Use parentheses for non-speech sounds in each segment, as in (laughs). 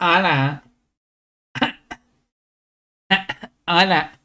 Hola. (coughs) Hola.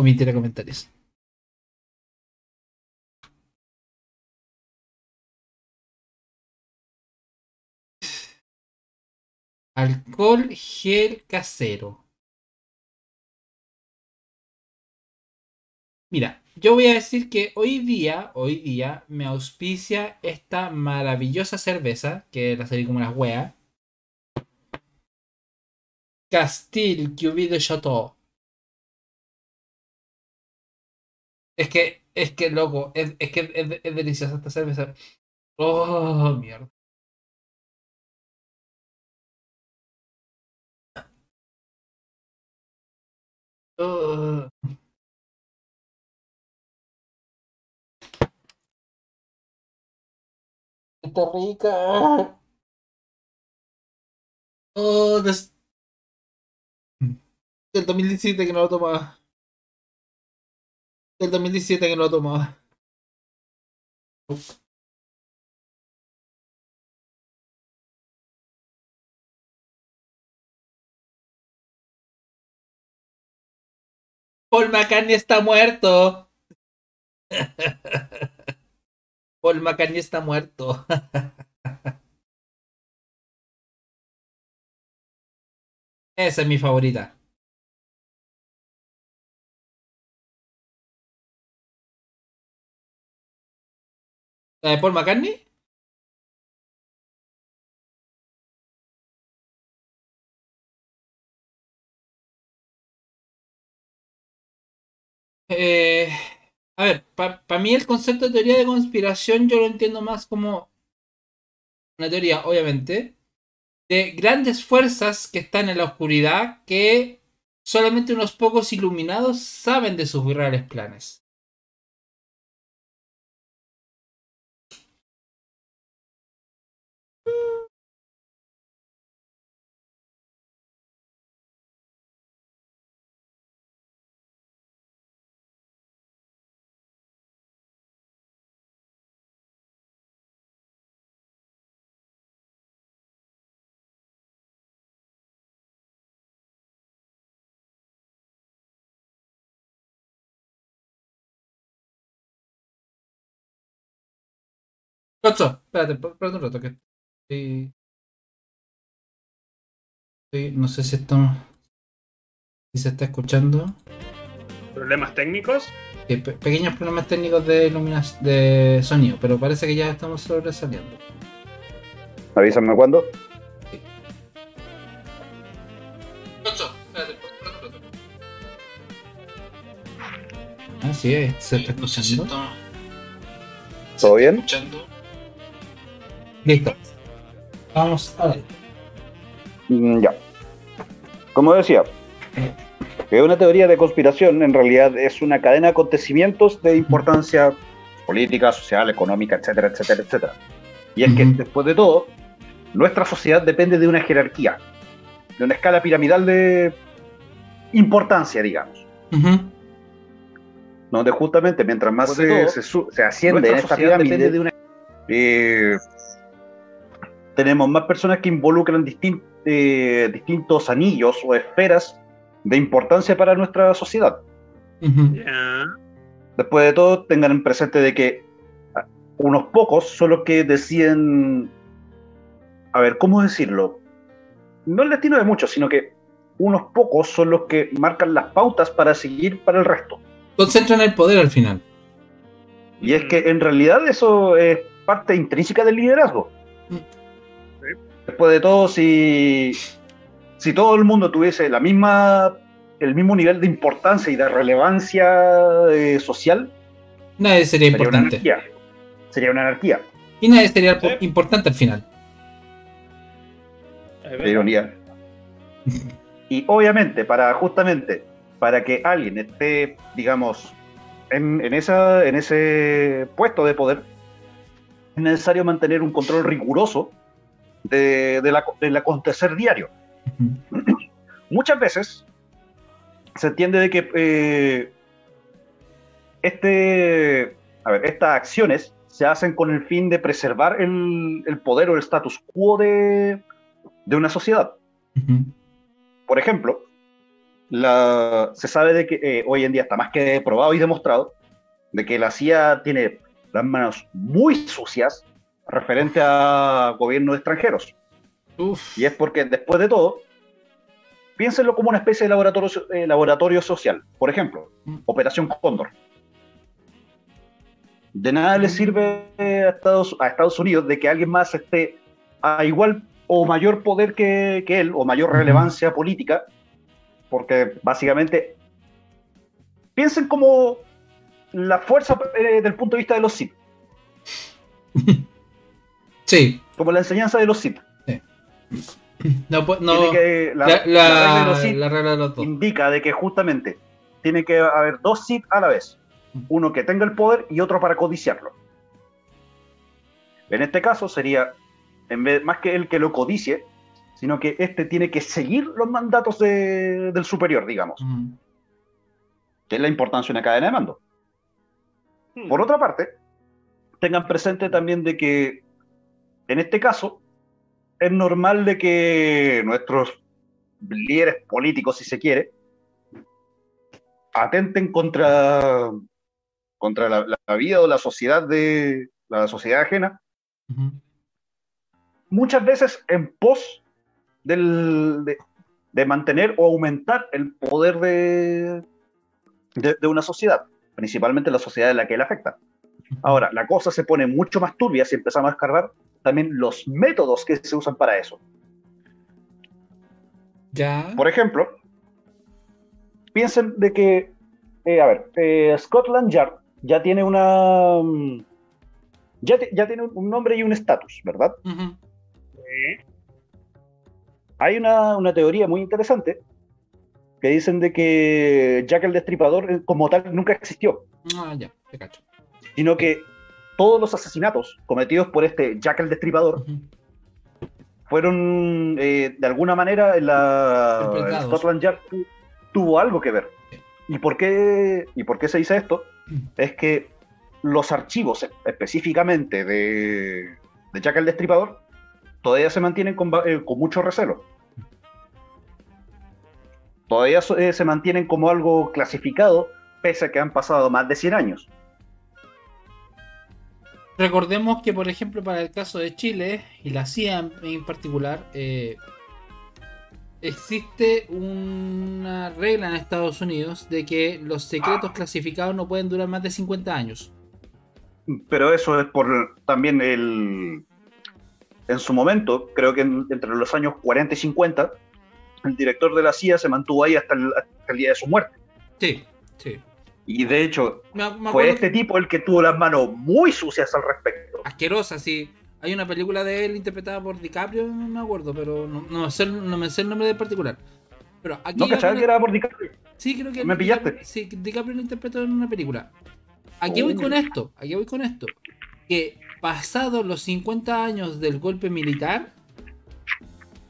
Omitir comentarios. Alcohol gel casero. Mira, yo voy a decir que hoy día, hoy día, me auspicia esta maravillosa cerveza, que la serví como las weas. Castille Cuvée de Chateau. Es que, es que, loco, es, es que es, es deliciosa esta cerveza. Oh, mierda. Oh. Está rica. Oh, des... Del 2017 que no lo tomaba. Del 2017 que no lo tomaba. Paul McCartney está muerto. (laughs) Paul McCartney está muerto. (laughs) Esa es mi favorita. ¿La de Paul McCartney? Eh, a ver, para mí el concepto de teoría de conspiración yo lo entiendo más como una teoría, obviamente, de grandes fuerzas que están en la oscuridad que solamente unos pocos iluminados saben de sus reales planes. Cocho, espérate, espérate un rato que estoy... estoy- no sé si esto si se está escuchando. ¿Problemas técnicos? Pe- pequeños problemas técnicos de iluminación de sonido, pero parece que ya estamos sobresaliendo. Avísame cuándo. Espérate, espérate un rato. Ah, sí, eh, se está escuchando. ¿Todo bien? Listo. Vamos a ver. Mm, Ya. Como decía, que una teoría de conspiración en realidad es una cadena de acontecimientos de importancia política, social, económica, etcétera, etcétera, etcétera. Y es que, después de todo, nuestra sociedad depende de una jerarquía, de una escala piramidal de importancia, digamos. Donde justamente mientras más se, todo, se asciende en esta sociedad pirámide, depende de una- eh, tenemos más personas que involucran eh, distintos anillos o esferas de importancia para nuestra sociedad. Después de todo, tengan en presente de que ah, unos pocos son los que deciden, a ver, ¿cómo decirlo? No el destino de muchos, sino que unos pocos son los que marcan las pautas para seguir para el resto. Concentran el poder al final. Y es que en realidad eso es parte intrínseca del liderazgo. Después de todo, si, si todo el mundo tuviese la misma, el mismo nivel de importancia y de relevancia eh, social, Nadie sería sería una importante. anarquía. Sería una anarquía. Y nadie sería Sí. importante al final. de ironía. Y obviamente, para justamente, para que alguien esté, digamos, en, esa, en ese puesto de poder, es necesario mantener un control riguroso de, la, del acontecer diario. Muchas veces se entiende de que eh, este, a ver, estas acciones se hacen con el fin de preservar el, poder o el status quo de, una sociedad. Por ejemplo, se sabe de que eh, hoy en día está más que probado y demostrado de que la CIA tiene las manos muy sucias referente a gobiernos extranjeros. Y es porque después de todo, piénsenlo como una especie de laboratorio, eh, laboratorio social. Por ejemplo, mm. Operación Cóndor. De nada le mm. sirve a Estados, a Estados Unidos de que alguien más esté a igual o mayor poder que, él, o mayor relevancia política, porque básicamente piensen como la fuerza eh, del punto de vista de los Sith. (laughs) Sí. Como la enseñanza de los Sith. No, no la, regla de los Sith indica de que justamente tiene que haber dos Sith a la vez. Uno que tenga el poder y otro para codiciarlo. En este caso sería, en vez, más que el que lo codicie, sino que este tiene que seguir los mandatos del superior, digamos. Que es la importancia de una cadena de mando. Hmm. Por otra parte, tengan presente también de que en este caso es normal de que nuestros líderes políticos, si se quiere, atenten contra, contra la, vida o la sociedad de la sociedad ajena, muchas veces en pos del, de, mantener o aumentar el poder de, de, una sociedad, principalmente la sociedad en la que él afecta. Ahora, la cosa se pone mucho más turbia si empezamos a escarbar también los métodos que se usan para eso. Ya. Por ejemplo, piensen de que, eh, a ver, eh, Scotland Yard ya tiene una. Mm, ya, ya tiene un nombre y un estatus, ¿verdad? Hay una, una, teoría muy interesante que dicen de que Jack el Destripador eh, como tal nunca existió. Ah, ya, te cacho. Sino que todos los asesinatos cometidos por este Jack el Destripador fueron, eh, de alguna manera, la Scotland Yard tuvo algo que ver. ¿Y por, qué, ¿Y por qué se dice esto? Es que los archivos específicamente de, de Jack el Destripador todavía se mantienen con, eh, mucho recelo. Todavía eh, se mantienen como algo clasificado, pese a que han pasado más de 100 años. Recordemos que, por ejemplo, para el caso de Chile y la CIA en particular, eh, existe una regla en Estados Unidos de que los secretos clasificados no pueden durar más de 50 años. Pero eso es por también el... En su momento, creo que entre los años 40 y 50, el director de la CIA se mantuvo ahí hasta el día de su muerte. Sí, sí. Y de hecho, fue este tipo el que tuvo las manos muy sucias al respecto. Asquerosa, sí. Hay una película de él interpretada por DiCaprio, no me acuerdo, pero no, me, sé, el nombre de particular. Pero aquí no, ¿cachai que era por DiCaprio? Sí, creo que. ¿Me pillaste? sí, DiCaprio lo interpretó en una película. Aquí voy con esto, aquí voy con esto. Que pasados los 50 años del golpe militar,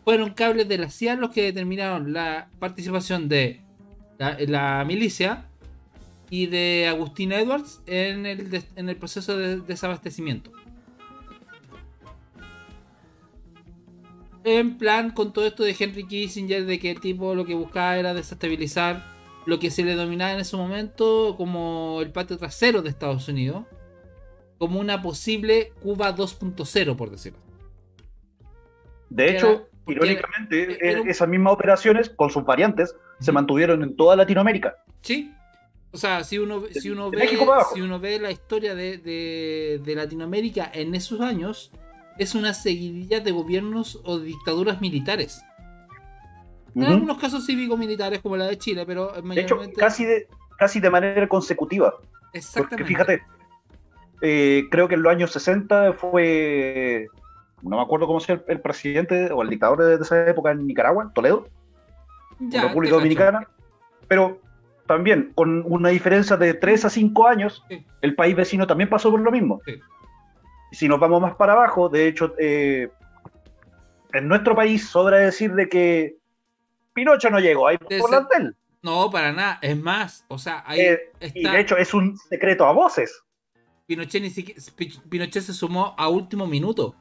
fueron cables de la CIA los que determinaron la participación de la milicia y de Agustín Edwards en el, en el proceso de desabastecimiento. En plan, con todo esto de Henry Kissinger, de que el tipo lo que buscaba era desestabilizar lo que se le dominaba en ese momento como el patio trasero de Estados Unidos, como una posible Cuba 2.0, por decirlo. De hecho, irónicamente, esas mismas operaciones, con sus variantes, se mantuvieron en toda Latinoamérica. Sí, o sea, si uno, si uno, ve, si uno ve la historia de, de, Latinoamérica en esos años, es una seguidilla de gobiernos o dictaduras militares. En algunos casos cívico-militares, como la de Chile, pero mayormente... De hecho, casi de, casi de manera consecutiva. Exactamente. Porque fíjate, eh, creo que en los años 60 fue no me acuerdo cómo sea el, presidente o el dictador de, esa época en Nicaragua, Toledo, República Dominicana, pero también con una diferencia de 3 a 5 años, el país vecino también pasó por lo mismo. Si nos vamos más para abajo, de hecho, eh, en nuestro país sobra decir de que Pinocho no llegó ahí por él. No, para nada. Es más, o sea, ahí eh, Y de hecho es un secreto a voces. Pinochet, ni Pinochet se sumó a último minuto.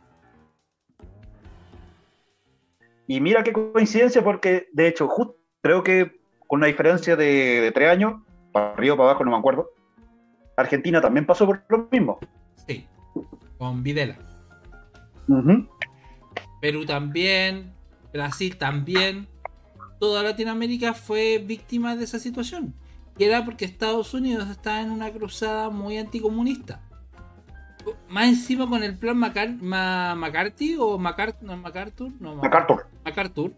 Y mira qué coincidencia, porque de hecho, creo que con una diferencia de, tres años, para arriba o para abajo, no me acuerdo, Argentina también pasó por lo mismo. Sí, con Videla. Perú también, Brasil también. Toda Latinoamérica fue víctima de esa situación. Y era porque Estados Unidos estaba en una cruzada muy anticomunista. Más encima con el plan McCarthy o MacArthur, no, MacArthur, no, MacArthur. MacArthur.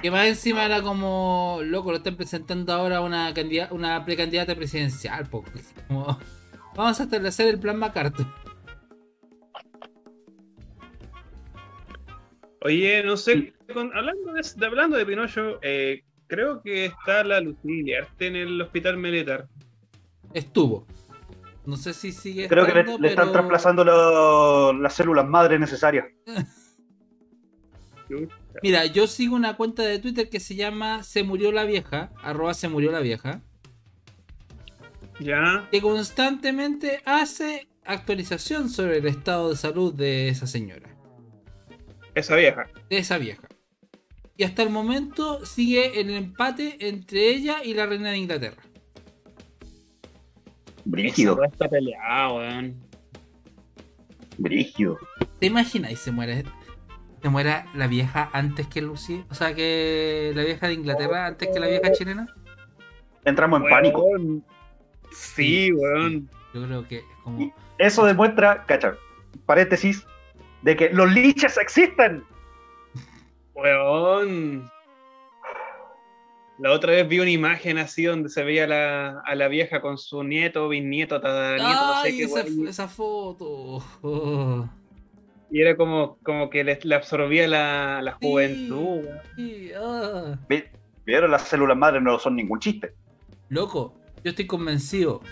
Que más encima era como, loco, lo están presentando ahora una, una precandidata presidencial. vamos a establecer el plan MacArthur. Oye, no sé, hablando, de, hablando de Pinocho, eh, creo que está la Lucía en el hospital militar. Estuvo. No sé si sigue. Creo que le, están trasplazando las células madre necesarias. (laughs) Mira, yo sigo una cuenta de Twitter que se llama Se murió la vieja, arroba se murió la vieja. Ya. Que constantemente hace actualización sobre el estado de salud de esa señora. Esa vieja. De esa vieja. Y hasta el momento sigue el empate entre ella y la reina de Inglaterra. Brígido. está peleado, weón. Brígido. ¿Te imaginas y se muere? Se muera la vieja antes que Lucy. O sea, que la vieja de Inglaterra antes que la vieja chilena. Entramos en pánico. Sí, weón. Yo creo que como. Eso demuestra, cacha, paréntesis, de que los liches existen. Weón. La otra vez vi una imagen así donde se veía a la vieja con su nieto, bisnieto, tataranieto, no sé qué. Esa, esa foto. Oh. Y era como, como que le, absorbía la, la juventud. Sí, ah. Vieron las células madres no son ningún chiste. Loco, yo estoy convencido.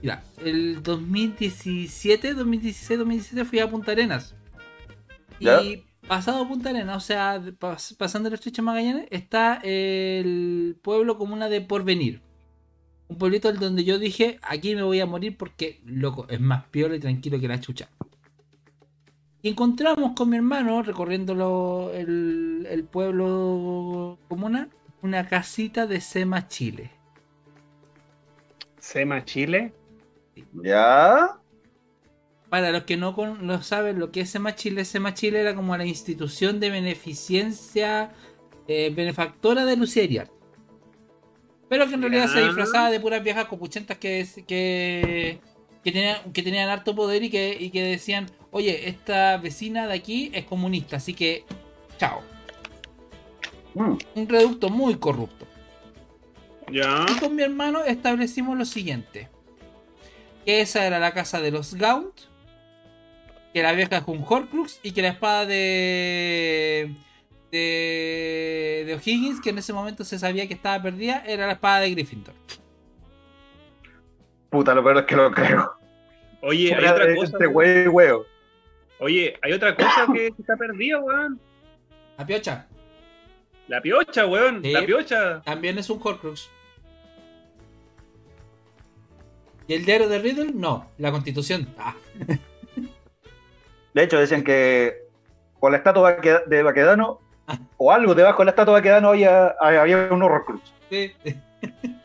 Mira, el 2017, 2016, 2017 fui a Punta Arenas. Y pasado Punta Arenas, o sea, pasando el estrecho Magallanes, está el pueblo comuna de Porvenir. Un pueblito donde yo dije, aquí me voy a morir porque, loco, es más piola y tranquilo que la chucha. Y encontramos con mi hermano, recorriendo el, el pueblo comuna, una casita de Sema Chile. ¿Sema Chile? ¿Ya? Para los que no lo saben lo que es SEMA Chile, SEMA Chile era como la institución de beneficencia eh, benefactora de Lucía Pero que en realidad se disfrazaba de puras viejas copuchentas que, que, que, tenían, que tenían harto poder y que, y que decían, oye, esta vecina de aquí es comunista, así que chao. Mm. Un reducto muy corrupto. Ya. Y con mi hermano establecimos lo siguiente. Que esa era la casa de los Gaunt que la vieja es un Horcrux y que la espada de, de, de O'Higgins, que en ese momento se sabía que estaba perdida, era la espada de Gryffindor. Puta, lo peor es que lo creo. Oye, hay otra cosa. Este wey, weo. Oye, hay otra cosa que está perdida, weón. La piocha. La piocha, weón. la piocha. También es un Horcrux. ¿Y el diario de Riddle? No, la constitución. Ah. De hecho, decían que con la estatua de Baquedano, o algo debajo de la estatua de Baquedano, había, había un Horrocrux. Sí. (laughs)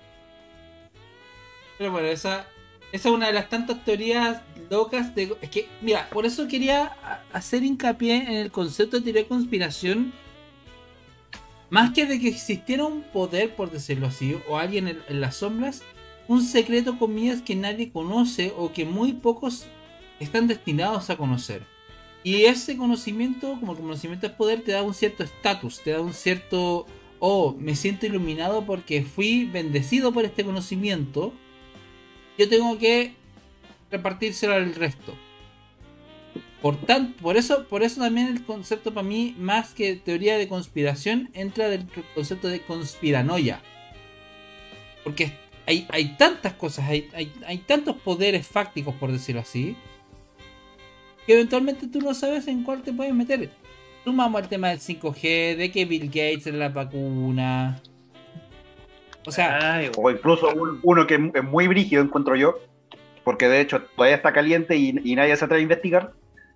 Pero bueno, esa, esa es una de las tantas teorías locas de... Es que, mira, por eso quería hacer hincapié en el concepto de teoría de conspiración. Más que de que existiera un poder, por decirlo así, o alguien en, las sombras, un secreto, comillas, que nadie conoce o que muy pocos están destinados a conocer. Y ese conocimiento, como conocimiento es poder, te da un cierto estatus, te da un cierto, oh, me siento iluminado porque fui bendecido por este conocimiento. Yo tengo que repartírselo al resto. Por, tan, por, eso, por eso también el concepto para mí, más que teoría de conspiración, entra del concepto de conspiranoia. Porque hay, hay tantas cosas, hay, hay, hay tantos poderes fácticos, por decirlo así, que eventualmente tú no sabes en cuál te puedes meter. Sumamos el tema del 5G, de que Bill Gates es la vacuna. O sea, o incluso uno que es muy brígido, encuentro yo, porque de hecho todavía está caliente y, nadie se atreve a investigar,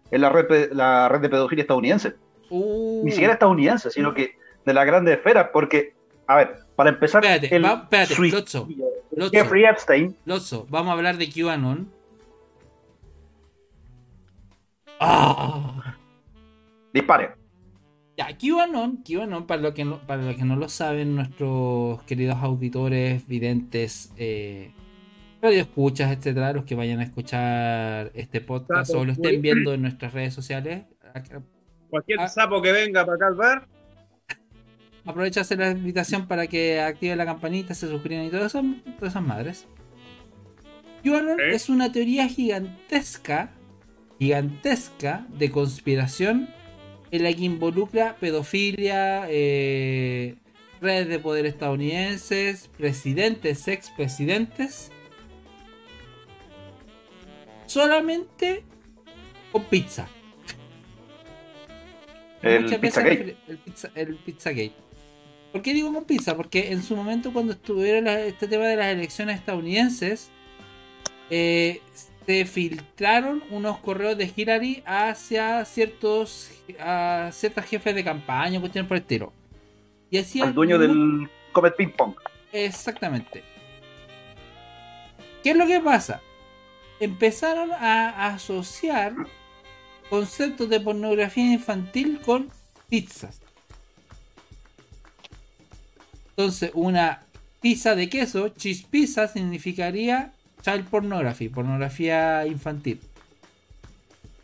es la red, la red de pedofilia estadounidense. Uh. Ni siquiera estadounidense, sino que de la grande esfera, porque, a ver, para empezar, espérate, el espérate, Jeffrey Epstein. Lotso, vamos a hablar de QAnon. Ah. Dispare. Ya, QAnon, QAnon para los que no, para los que no lo saben, nuestros queridos auditores, videntes, eh, escuchas, etcétera, los que vayan a escuchar este podcast o lo estén viendo en nuestras redes sociales. Cualquier ah. sapo que venga para acá al bar. (laughs) Aprovecha hacer la invitación para que active la campanita, se suscriban y todo eso, todas esas madres. QAnon es una teoría gigantesca, gigantesca de conspiración en la que involucra pedofilia, eh, redes de poder estadounidenses, presidentes, expresidentes, solamente con pizza. El. El, pizza, el Pizzagate. ¿Por qué digo con pizza? Porque en su momento cuando estuvieron este tema de las elecciones estadounidenses, eh, se filtraron unos correos de Hillary hacia ciertos a ciertas jefes de campaña, cuestiones por el estilo. Y hacía Al dueño del Comet Ping Pong. Exactamente. ¿Qué es lo que pasa? Empezaron a asociar conceptos de pornografía infantil con pizzas. Entonces, una pizza de queso, cheese pizza, significaría child pornography, pornografía infantil.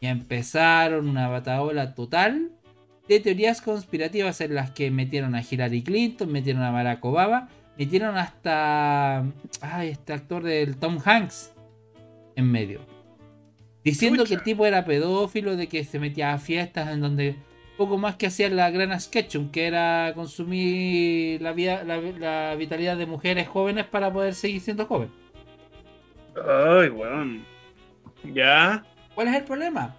Y empezaron una bataola total de teorías conspirativas en las que metieron a Hillary Clinton, metieron a Barack Obama, metieron hasta ay, este actor del Tom Hanks en medio. Diciendo que el tipo era pedófilo, de que se metía a fiestas en donde poco más que hacía la gran sketch, que era consumir la, vida, la vitalidad de mujeres jóvenes para poder seguir siendo joven. Ay, weón. Ya. ¿Cuál es el problema?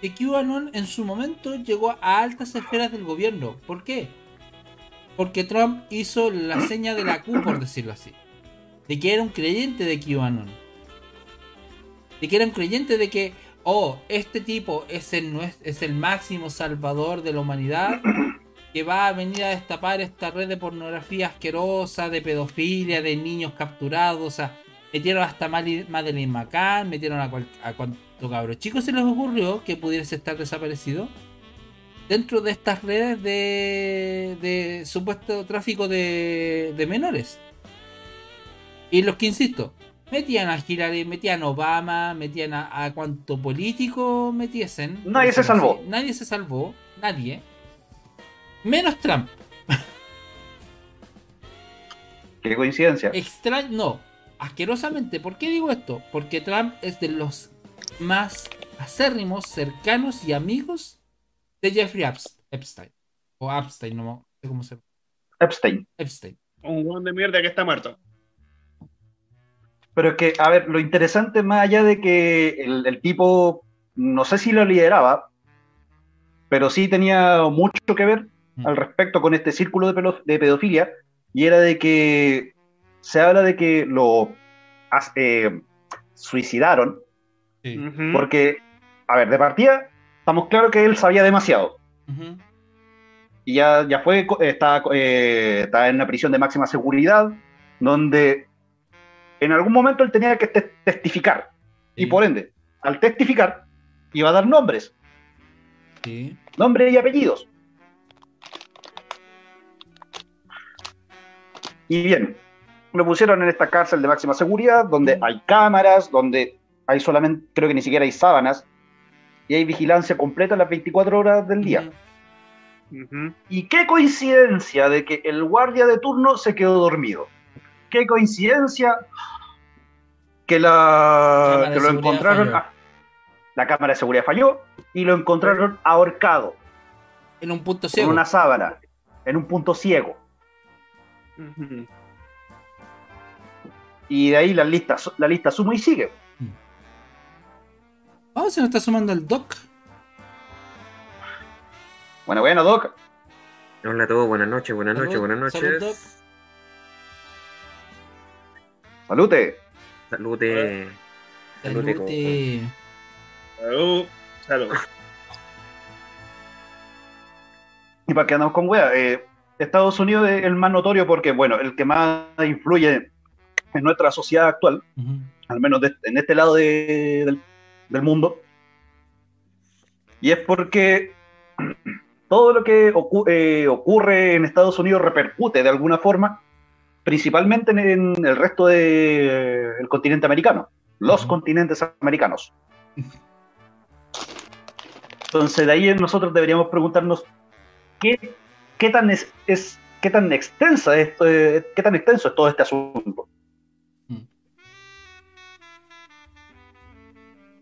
Que QAnon en su momento llegó a altas esferas del gobierno. ¿Por qué? Porque Trump hizo la seña de la Q, por decirlo así. De que era un creyente de QAnon. De que era un creyente de que, oh, este tipo es el, es el máximo salvador de la humanidad. Que va a venir a destapar esta red de pornografía asquerosa, de pedofilia, de niños capturados. O Metieron hasta Madeline McCann, metieron a, a cuanto cabros chicos se les ocurrió que pudiese estar desaparecido dentro de estas redes de, supuesto tráfico de, menores. Y los que insisto, metían a Hillary, metían a Obama, metían a, a cuanto político metiesen. Nadie se salvó. Nadie se salvó, nadie. Menos Trump. Qué coincidencia. Extraño, no, asquerosamente. ¿Por qué digo esto? Porque Trump es de los más acérrimos, cercanos y amigos de Jeffrey Epstein. O Epstein, no sé cómo se llama. Epstein. Epstein. Un guan de mierda que está muerto. Pero es que, a ver, lo interesante más allá de que el, tipo, no sé si lo lideraba, pero sí tenía mucho que ver mm. al respecto con este círculo de pedofilia, y era de que se habla de que lo eh, suicidaron porque, a ver, de partida, estamos claros que él sabía demasiado. Y ya, ya fue, está, eh, está en una prisión de máxima seguridad, donde en algún momento él tenía que testificar. Y por ende, al testificar, iba a dar nombres. Nombres y apellidos. Y bien, lo pusieron en esta cárcel de máxima seguridad, donde hay cámaras, donde hay solamente, creo que ni siquiera hay sábanas, y hay vigilancia completa las 24 horas del día. Y qué coincidencia de que el guardia de turno se quedó dormido. Qué coincidencia que, la, que lo encontraron. la cámara de seguridad falló y lo encontraron ahorcado. En un punto ciego. En una sábana, en un punto ciego. Y de ahí la lista, la lista suma y sigue. Oh, se nos está sumando el Doc. Bueno, bueno, Doc. Hola a todos, buenas noches, buenas noches, buenas noches. Salud, Salute. Salute. Salute. Salud. Salud. Y para que andamos con wea, eh, Estados Unidos es el más notorio porque, bueno, el que más influye en nuestra sociedad actual, al menos en este lado del, mundo. Y es porque (clears throat) todo lo que eh, ocurre en Estados Unidos repercute de alguna forma, principalmente en, el resto del continente americano, los continentes americanos. Entonces, de ahí nosotros deberíamos preguntarnos qué, qué tan es, qué tan extensa esto, eh, qué tan extenso es todo este asunto.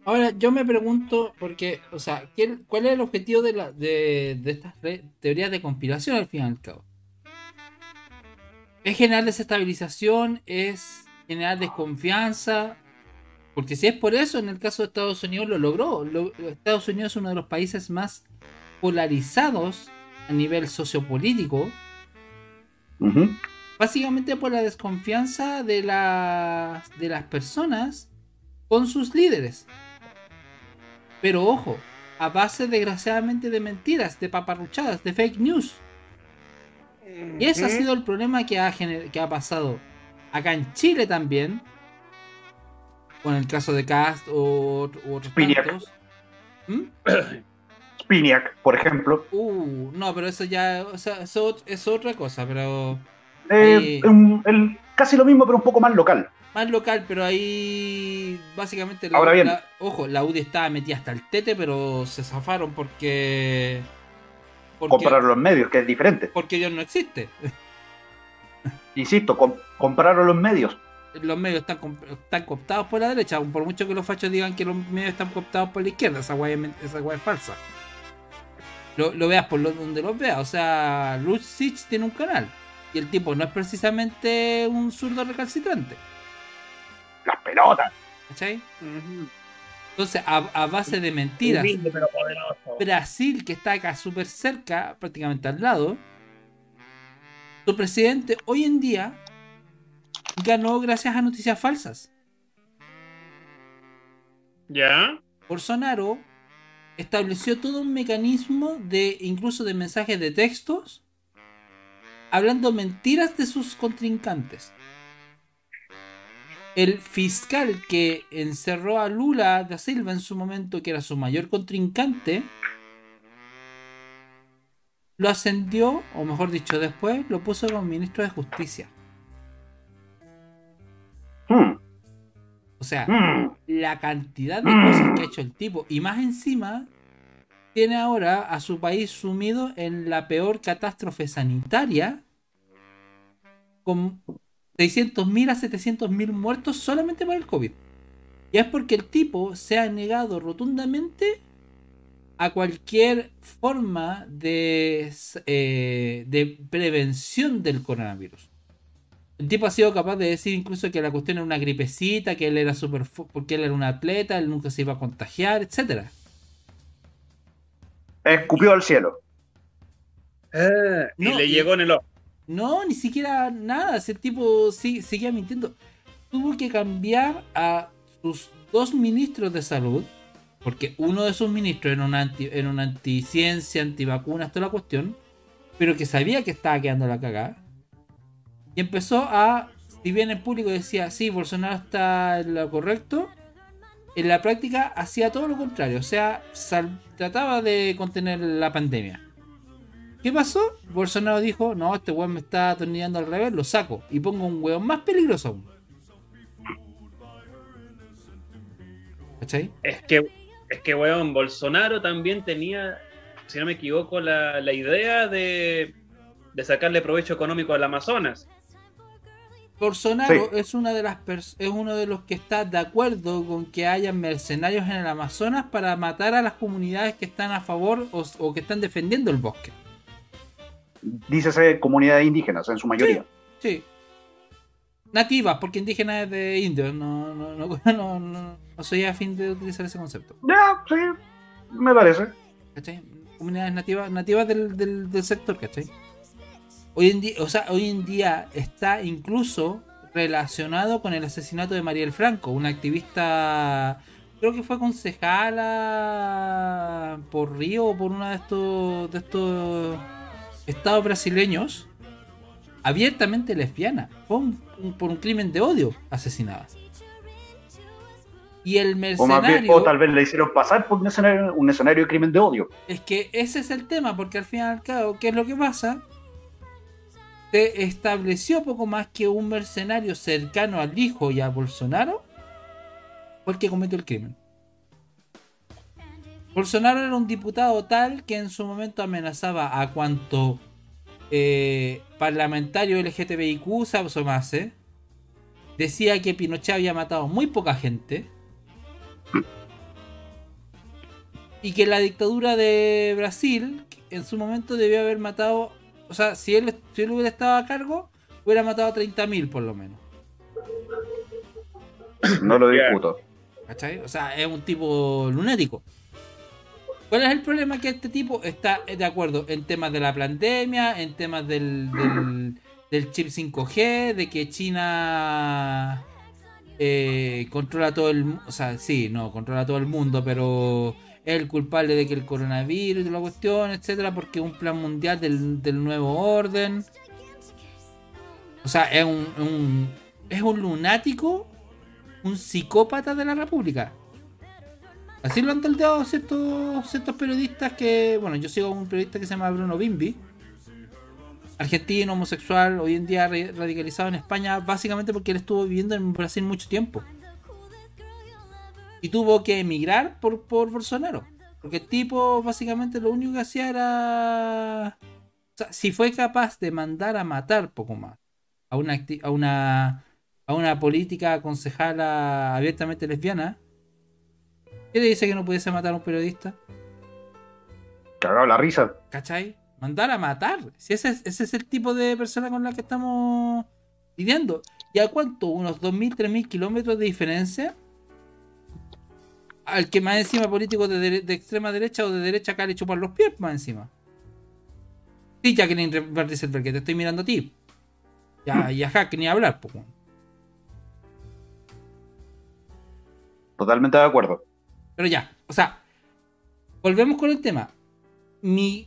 Ahora, yo me pregunto, porque, o sea, ¿cuál es el objetivo de, la, de, estas teorías de conspiración al fin y al cabo? ¿Es generar desestabilización? ¿Es generar desconfianza? Porque si es por eso, en el caso de Estados Unidos lo logró. Estados Unidos es uno de los países más polarizados a nivel sociopolítico. Básicamente por la desconfianza de, de las personas con sus líderes. Pero ojo, a base desgraciadamente de mentiras, de paparruchadas, de fake news. Y ese ha sido el problema que ha, que ha pasado acá en Chile también. Con el caso de Cast o, otros tantos. ¿Mm? (coughs) Spiniak, por ejemplo. Uh, no, pero eso ya o sea, eso es otra cosa, pero... Eh, casi lo mismo, pero un poco más local más local, pero ahí básicamente Ahora bien. ojo, la UDI estaba metida hasta el tete, pero se zafaron porque, compraron los medios, que es diferente. Porque Dios no existe. Insisto, compraron los medios. Los medios están, están cooptados por la derecha, por mucho que los fachos digan que los medios están cooptados por la izquierda, esa guay, esa es falsa. Lo, veas por donde los veas, o sea, Luch tiene un canal y el tipo no es precisamente un zurdo recalcitrante las pelotas. ¿Cachai? Entonces, a, base de mentiras, Brasil, que está acá súper cerca, prácticamente al lado, su presidente hoy en día ganó gracias a noticias falsas. ¿Ya? Bolsonaro estableció todo un mecanismo de incluso de mensajes de textos hablando mentiras de sus contrincantes el fiscal que encerró a Lula da Silva en su momento, que era su mayor contrincante, lo ascendió, o mejor dicho, después lo puso como ministro de Justicia. Hmm. O sea, hmm. la cantidad de cosas que ha hecho el tipo, y más encima, tiene ahora a su país sumido en la peor catástrofe sanitaria, con 600.000 a 700.000 muertos solamente por el COVID. Y es porque el tipo se ha negado rotundamente a cualquier forma de, eh, de prevención del coronavirus. El tipo ha sido capaz de decir incluso que la cuestión era una gripecita, que él era super porque él era un atleta, él nunca se iba a contagiar, etc. Escupió al cielo. Eh, y le llegó en el ojo. No, ni siquiera nada. Ese tipo seguía mintiendo. Tuvo que cambiar a sus dos ministros de salud. Porque uno de sus ministros era un anti, era una anticiencia, antivacunas, toda la cuestión. Pero que sabía que estaba quedando la cagada. Y empezó a. Si bien el público decía, sí, Bolsonaro está en lo correcto. En la práctica hacía todo lo contrario. O sea, trataba de contener la pandemia. ¿Qué pasó? Bolsonaro dijo, no, este weón me está atornillando al revés, lo saco y pongo un weón más peligroso aún. ¿Cachai? Es que, es que weón, Bolsonaro también tenía, si no me equivoco, la, idea de, de sacarle provecho económico al Amazonas. Bolsonaro es una de las es uno de los que está de acuerdo con que haya mercenarios en el Amazonas para matar a las comunidades que están a favor o, que están defendiendo el bosque. Dícese comunidades indígenas en su mayoría. Sí. Nativas, porque indígenas es de indios. No, (laughs) no, no, no, soy afín de utilizar ese concepto. Ya, sí, me parece. ¿Cachai? Comunidades nativas, nativas del, del, del sector, ¿cachai? Hoy en, día, o sea, hoy en día está incluso relacionado con el asesinato de Mariel Franco, una activista, creo que fue concejala por Río o por uno de estos, de estos estados brasileños, abiertamente lesbiana. Fue por un crimen de odio asesinada. Y el mercenario. O, tal vez le hicieron pasar por un escenario, un escenario de crimen de odio. Es que ese es el tema, porque al fin y al cabo, ¿qué es lo que pasa? se estableció poco más que un mercenario cercano al hijo y a Bolsonaro fue el que cometió el crimen. Bolsonaro era un diputado tal que en su momento amenazaba a cuanto eh, parlamentario LGTBIQ se asomase. Decía que Pinochet había matado muy poca gente. Y que la dictadura de Brasil en su momento debió haber matado o sea, si él, si él hubiera estado a cargo, hubiera matado a 30.000 por lo menos. No lo discuto. ¿Cachai? O sea, es un tipo lunático. ¿Cuál es el problema? Que este tipo está de acuerdo en temas de la pandemia, en temas del, del, chip 5G, de que China eh, controla todo el O sea, sí, no, controla todo el mundo, pero el culpable de que el coronavirus y la cuestión, etcétera, porque es un plan mundial del, nuevo orden. O sea, es un, es un lunático, un psicópata de la República. Así lo han taldeado ciertos, ciertos periodistas que, bueno, yo sigo a un periodista que se llama Bruno Bimbi, argentino, homosexual, hoy en día radicalizado en España, básicamente porque él estuvo viviendo en Brasil mucho tiempo y tuvo que emigrar por, por Bolsonaro. Porque el tipo básicamente lo único que hacía era... Si fue capaz de mandar a matar poco más a una, a una, a una política concejala abiertamente lesbiana, ¿qué le dice que no pudiese matar a un periodista? Cagado la risa. ¿Cachai? Mandar a matar. Si ese, es, ese es el tipo de persona con la que estamos lidiando. ¿Y a cuánto? ¿Unos 2.000, 3.000 kilómetros de diferencia? al que más encima político de, extrema derecha o de derecha acá le chupan los pies más encima. Sí, Jacqueline Van que te estoy mirando a ti. Ya, y a que ni hablar, pues. Totalmente de acuerdo. Pero ya, o sea, volvemos con el tema. Mi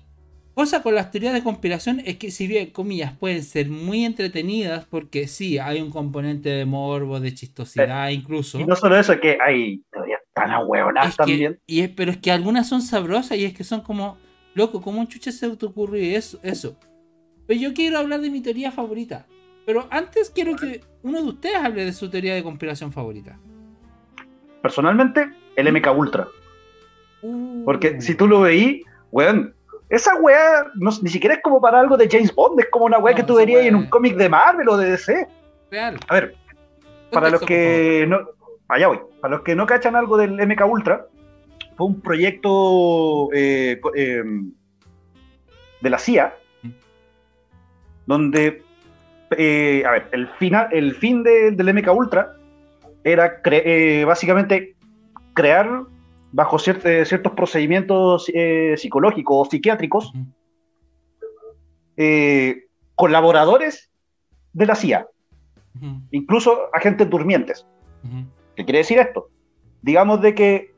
cosa con las teorías de conspiración es que si bien, comillas, pueden ser muy entretenidas porque sí, hay un componente de morbo, de chistosidad incluso. Y no solo eso, es que hay teorías tan ahueonadas también. y pero es que algunas son sabrosas y es que son como, loco, ¿cómo un chuche se te ocurrió eso? eso? Pero yo quiero hablar de mi teoría favorita. Pero antes quiero que uno de ustedes hable de su teoría de conspiración favorita. Personalmente, el MK Ultra. Uh. Porque si tú lo veí, weón, esa weá ni siquiera es como para algo de James Bond, es como una weá que tú verías en un cómic de Marvel o de DC. Real. A ver, para los que no. Allá voy. Para los que no cachan algo del MK Ultra, fue un proyecto eh, em, de la CIA, mm. donde, eh, a ver, el, final, el fin del MK Ultra era eh, básicamente crear bajo eh, ciertos procedimientos eh, psicológicos o psiquiátricos, eh, colaboradores de la CIA, incluso agentes durmientes. ¿Qué quiere decir esto? Digamos de que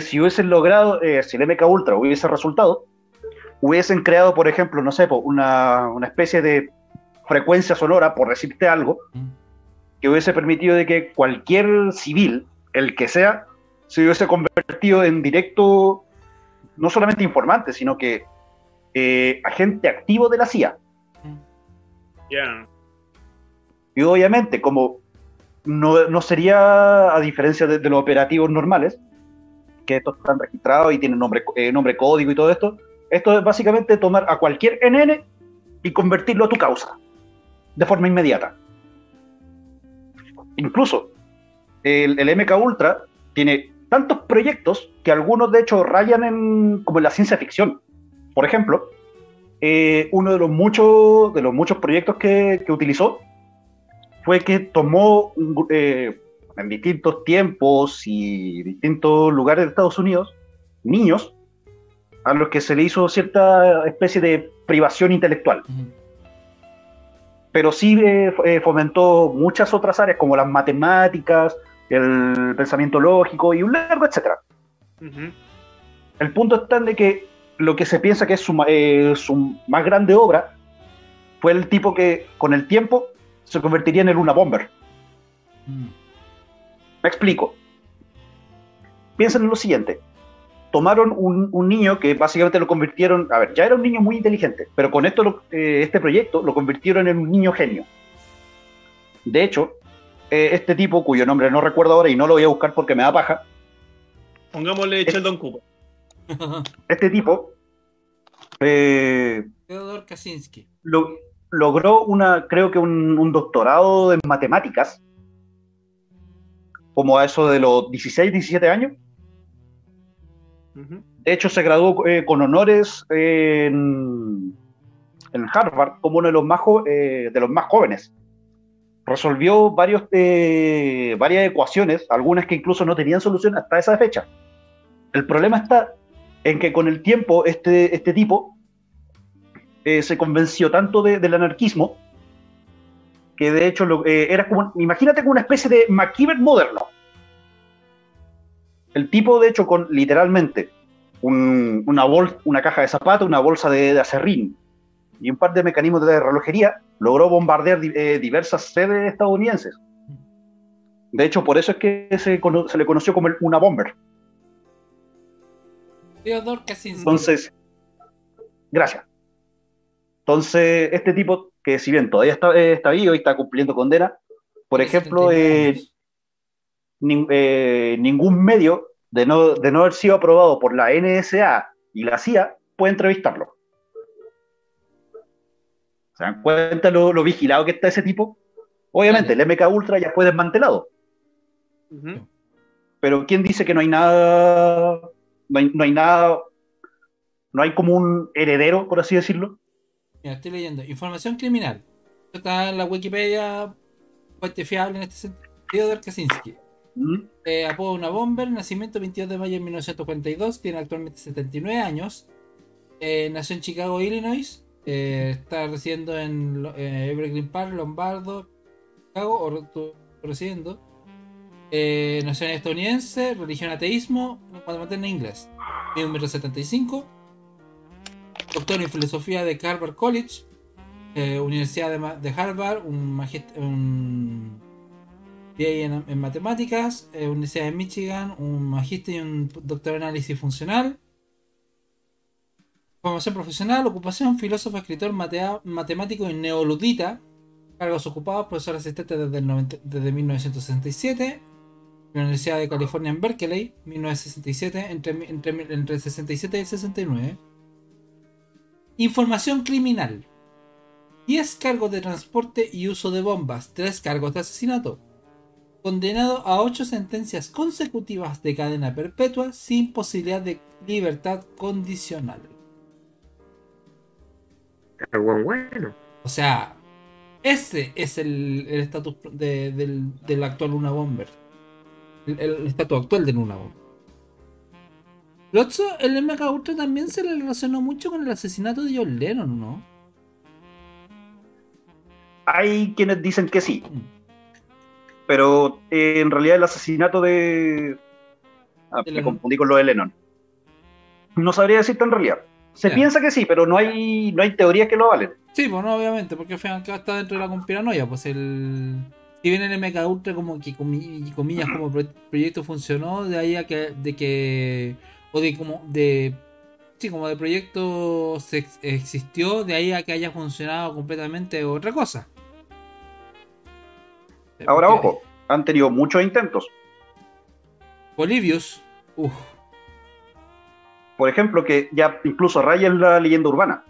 si hubiesen logrado, si el MK Ultra hubiese resultado, hubiesen creado, por ejemplo, no sé, una, una especie de frecuencia sonora, por decirte algo, que hubiese permitido de que cualquier civil, el que sea, se hubiese convertido en directo, no solamente informante, sino que eh, agente activo de la CIA. Ya. Y obviamente, como no, sería, a diferencia de, los operativos normales, que estos están registrados y tienen nombre, eh, nombre código y todo esto, esto es básicamente tomar a cualquier NN y convertirlo a tu causa, de forma inmediata. incluso el, el MK Ultra tiene tantos proyectos que algunos de hecho rayan en, como en la ciencia ficción. Por ejemplo, eh, uno de los muchos, de los muchos proyectos que, que utilizó fue que tomó eh, en distintos tiempos y distintos lugares de Estados Unidos niños a los que se le hizo cierta especie de privación intelectual. Pero sí eh, fomentó muchas otras áreas como las matemáticas, el pensamiento lógico y un largo etcétera. El punto está en de que lo que se piensa que es su, eh, su, más grande obra fue el tipo que con el tiempo se convertiría en el Luna Bomber. Mm. Me explico. Piensen en lo siguiente. Tomaron un, un, niño que básicamente lo convirtieron, a ver, ya era un niño muy inteligente, pero con esto eh, este proyecto lo convirtieron en un niño genio. De hecho, eh, este tipo, cuyo nombre no recuerdo ahora y no lo voy a buscar porque me da paja. Pongámosle Sheldon Cooper. (laughs) Este tipo. Eh, Theodor Kaczynski. logró una, creo que un, doctorado en matemáticas. Como a eso de los 16, 17 años. De hecho, se graduó eh, con honores en, en, Harvard como uno de los más, de los más jóvenes resolvió eh, varias ecuaciones, algunas que incluso no tenían solución hasta esa fecha. El problema está en que con el tiempo este, este tipo eh, se convenció tanto del anarquismo que de hecho lo, eh, era como, imagínate como una especie de MacGyver moderno. El tipo de hecho con literalmente una, bol, una caja de zapatos, una bolsa de, de acerrín y un par de mecanismos de relojería, logró bombardear eh, diversas sedes estadounidenses. De hecho, por eso es que se, se le conoció como el Una Bomber. Theodore Kaczynski. Entonces, gracias. Entonces, este tipo, que si bien todavía está, eh, está vivo y está cumpliendo condena, por ejemplo, eh, ningún medio de no, de no haber sido aprobado por la NSA y la CIA puede entrevistarlo. ¿Se dan cuenta lo, lo vigilado que está ese tipo? Obviamente, el MK Ultra ya fue desmantelado. Pero ¿quién dice que no hay nada, no hay, nada, no hay como un heredero, por así decirlo? Mira, estoy leyendo. Información criminal. Está en la Wikipedia, fuente fiable en este sentido. Theodor Kaczynski. Eh, apodo una bomber, nacimiento 22 de mayo de 1942, tiene actualmente 79 años. Eh, nació en Chicago, Illinois. Eh, está residiendo en eh, Evergreen Park, Lombardo, Chicago, o residiendo. Eh, nacionalidad estadounidense, religión ateísmo, en inglés. Número 75. Doctor en filosofía de Harvard College, eh, Universidad de, Harvard, un, un en, en, matemáticas, Universidad de Michigan, un magíster y un doctor en análisis funcional. Formación profesional, ocupación, filósofo, escritor, matemático y neoludita. Cargos ocupados, profesor asistente desde, el desde 1967. La Universidad de California en Berkeley, 1967, entre, entre, entre el 67 y el 69. Información criminal. 10 cargos de transporte y uso de bombas, 3 cargos de asesinato. Condenado a 8 sentencias consecutivas de cadena perpetua sin posibilidad de libertad condicional bueno. O sea, ese es el estatus del, actual Luna Bomber. El estatus actual de Luna Bomber. Lo el MK Ultra también se le relacionó mucho con el asesinato de John Lennon, ¿no? Hay quienes dicen que sí. Mm. Pero eh, en realidad el asesinato de. Ah, me confundí con lo de Lennon. No sabría decirte en realidad. Se piensa que sí, pero no hay, no hay teorías que lo valen. Sí, pues no, obviamente, porque que está dentro de la conspiranoia. Pues el. Si bien el MK Ultra, como que comillas, como proyecto funcionó, de ahí a que. de que. o de como. de. Sí, como de proyecto se existió, de ahí a que haya funcionado completamente otra cosa. Ahora, ojo, han tenido muchos intentos. Bolivius, uff por ejemplo, que ya incluso raya en la leyenda urbana.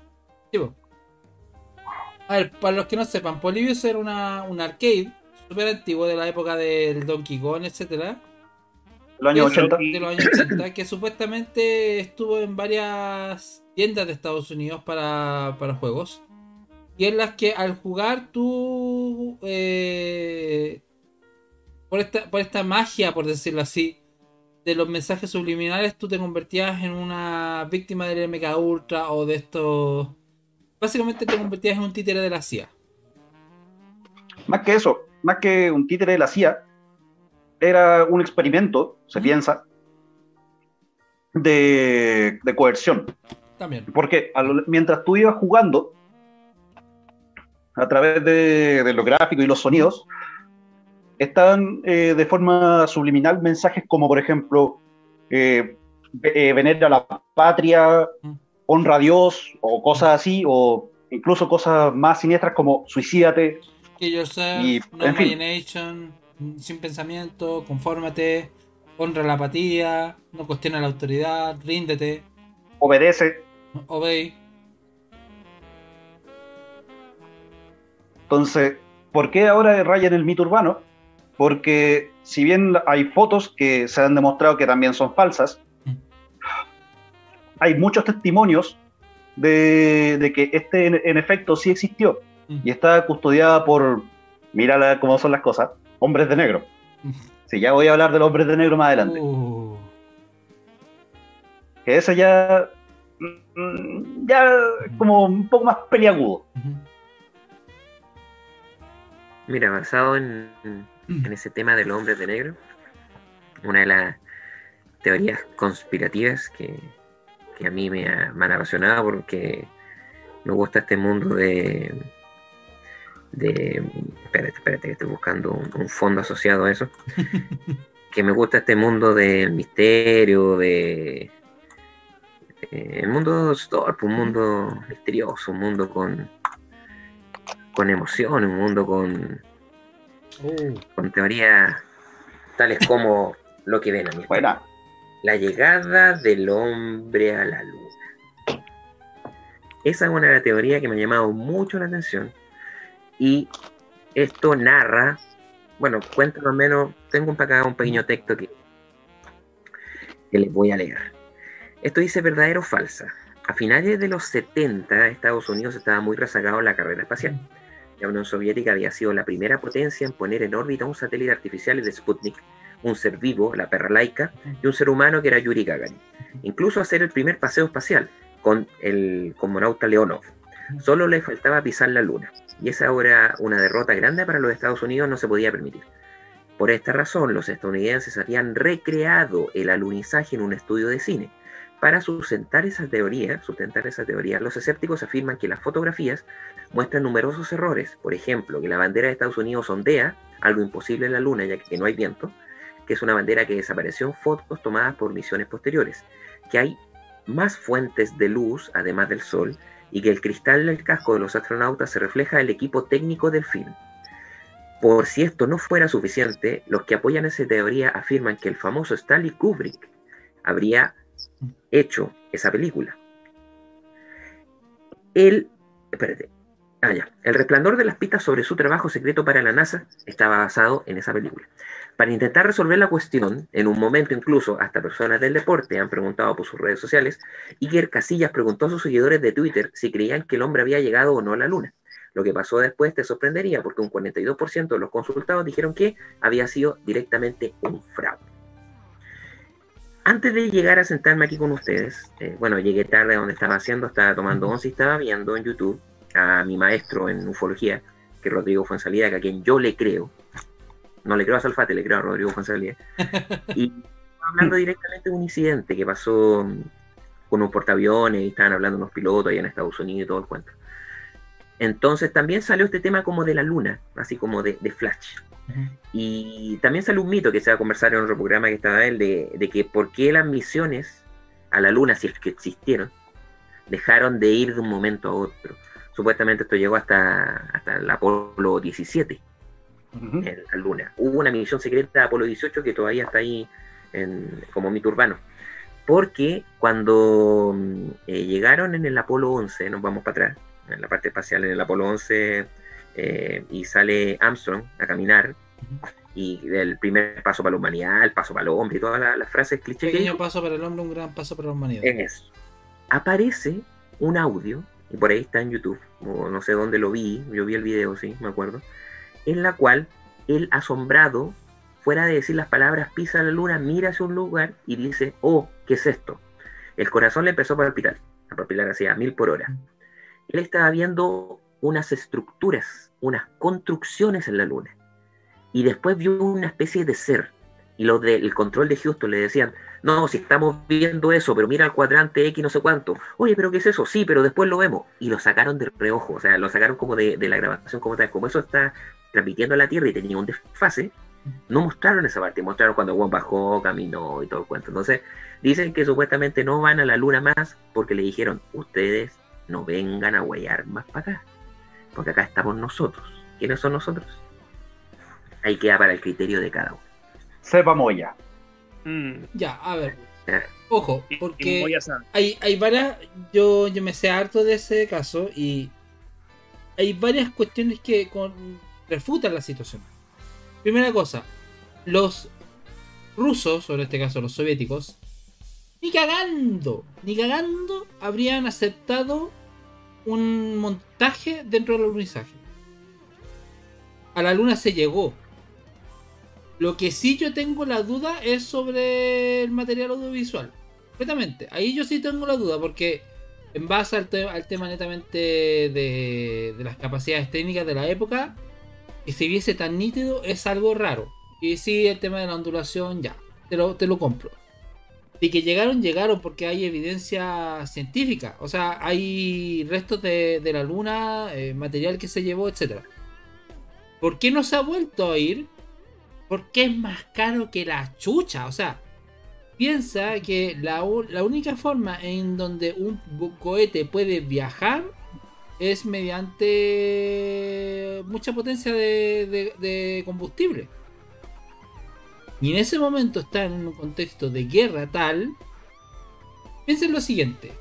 A ver, para los que no sepan, Polybius era una, un arcade súper antiguo de la época del Donkey Kong, etcétera. De los años 80. De los años 80, que supuestamente estuvo en varias tiendas de Estados Unidos para, para juegos. Y en las que al jugar tú, eh, por, esta, por esta magia, por decirlo así, de los mensajes subliminales, tú te convertías en una víctima del MK Ultra o de estos... Básicamente te convertías en un títere de la CIA. Más que eso, más que un títere de la CIA, era un experimento, se piensa, de, de coerción. También. Porque mientras tú ibas jugando, a través de, de los gráficos y los sonidos, estaban eh, de forma subliminal mensajes como, por ejemplo, eh, eh, venera a la patria, mm. honra a Dios, o cosas así, o incluso cosas más siniestras como suicídate. y, no imagination, sin pensamiento, confórmate, honra la apatía, no cuestiona la autoridad, ríndete. Obedece. Obey. Entonces, ¿por qué ahora rayan el mito urbano? Porque si bien hay fotos que se han demostrado que también son falsas, mm. hay muchos testimonios de, que este en, efecto sí existió mm. y está custodiada por, mira cómo son las cosas, hombres de negro. Mm. Sí, ya voy a hablar de los hombres de negro más adelante. Uh. Que eso ya, ya como un poco más peliagudo. Mira, basado en, en ese tema del hombre de negro, una de las teorías conspirativas que, a mí me, han apasionado porque me gusta este mundo de... de espérate, espérate, que estoy buscando un, fondo asociado a eso. (laughs) que me gusta este mundo del misterio, de... el mundo Storp, un mundo misterioso, un mundo con con emoción, un mundo con, uh. con teorías tales como lo que ven a mí. La llegada del hombre a la luna. Esa es una teoría que me ha llamado mucho la atención. Y esto narra, bueno, cuenta más o menos, tengo un, acá un pequeño texto que, que les voy a leer. Esto dice verdadero o falsa. A finales de los 70, Estados Unidos estaba muy rezagado en la carrera espacial. La Unión Soviética había sido la primera potencia en poner en órbita un satélite artificial de Sputnik, un ser vivo, la perra laica, y un ser humano que era Yuri Gagarin. Incluso hacer el primer paseo espacial con el cosmonauta Leonov. Solo le faltaba pisar la luna. Y esa era una derrota grande para los Estados Unidos, no se podía permitir. Por esta razón, los estadounidenses habían recreado el alunizaje en un estudio de cine para sustentar esa teoría, sustentar esa teoría, los escépticos afirman que las fotografías muestran numerosos errores. Por ejemplo, que la bandera de Estados Unidos ondea, algo imposible en la Luna ya que no hay viento, que es una bandera que desapareció en fotos tomadas por misiones posteriores, que hay más fuentes de luz además del Sol y que el cristal del casco de los astronautas se refleja el equipo técnico del film. Por si esto no fuera suficiente, los que apoyan esa teoría afirman que el famoso Stanley Kubrick habría hecho esa película. El, espérate, ah, el resplandor de las pistas sobre su trabajo secreto para la NASA estaba basado en esa película. Para intentar resolver la cuestión, en un momento incluso hasta personas del deporte han preguntado por sus redes sociales, Iker Casillas preguntó a sus seguidores de Twitter si creían que el hombre había llegado o no a la Luna. Lo que pasó después te sorprendería porque un 42% de los consultados dijeron que había sido directamente un fraude. Antes de llegar a sentarme aquí con ustedes, eh, bueno, llegué tarde a donde estaba haciendo, estaba tomando once y estaba viendo en YouTube a mi maestro en ufología, que es Rodrigo Fuensalida, que a quien yo le creo. No le creo a Salfate, le creo a Rodrigo Fuensalida. (laughs) y hablando directamente de un incidente que pasó con un portaaviones y estaban hablando unos pilotos allá en Estados Unidos y todo el cuento. Entonces también salió este tema como de la luna, así como de Flash. Y también sale un mito que se va a conversar en otro programa que estaba él, de, que por qué las misiones a la Luna, si es que existieron, dejaron de ir de un momento a otro. Supuestamente esto llegó hasta, hasta el Apolo 17, en la Luna. Hubo una misión secreta de Apolo 18 que todavía está ahí en, como mito urbano. Porque cuando mm, eh, llegaron en el Apolo 11, nos vamos para atrás, en la parte espacial, en el Apolo 11 eh, y sale Armstrong a caminar y el primer paso para la humanidad, el paso para el hombre y todas las, frases clichés. Pequeño paso para el hombre, un gran paso para la humanidad. En eso. Aparece un audio, y por ahí está en YouTube, o no sé dónde lo vi, yo vi el video, sí, me acuerdo, en la cual él asombrado, fuera de decir las palabras pisa la luna, mira hacia un lugar y dice, oh, ¿qué es esto? El corazón le empezó a palpitar, a palpitar hacia mil por hora. Él estaba viendo unas estructuras, unas construcciones en la luna y después vio una especie de ser. Y los del control de Houston le decían, no, si estamos viendo eso, pero mira el cuadrante X no sé cuánto. Oye, pero ¿qué es eso? Sí, pero después lo vemos. Y lo sacaron de reojo, o sea, lo sacaron como de, la grabación como tal. Como eso está transmitiendo a la Tierra y tenía un desfase, no mostraron esa parte, mostraron cuando Juan bajó, caminó y todo el cuento. Entonces, dicen que supuestamente no van a la luna más porque le dijeron, ustedes no vengan a huellar más para acá, porque acá estamos nosotros. ¿Quiénes son nosotros? ahí queda para el criterio de cada uno. Sepamos ya. Mm. Ya, a ver. Ojo, porque hay, hay varias. Yo, yo me sé harto de ese caso y hay varias cuestiones que refutan la situación. Primera cosa, los rusos, o en este caso los soviéticos, ni cagando, ni cagando habrían aceptado un montaje dentro del alunizaje. A la luna se llegó, lo que sí yo tengo la duda es sobre el material audiovisual. Completamente. Ahí yo sí tengo la duda porque en base al, tema netamente de, las capacidades técnicas de la época, que se viese tan nítido es algo raro. Y sí, el tema de la ondulación, ya, te lo, te lo compro. Y que llegaron, llegaron porque hay evidencia científica. O sea, hay restos de, la luna, eh, material que se llevó, etc. ¿Por qué no se ha vuelto a ir? Porque es más caro que la chucha. O sea, piensa que la, única forma en donde un cohete puede viajar es mediante mucha potencia de, combustible. Y en ese momento está en un contexto de guerra tal. Piensen lo siguiente.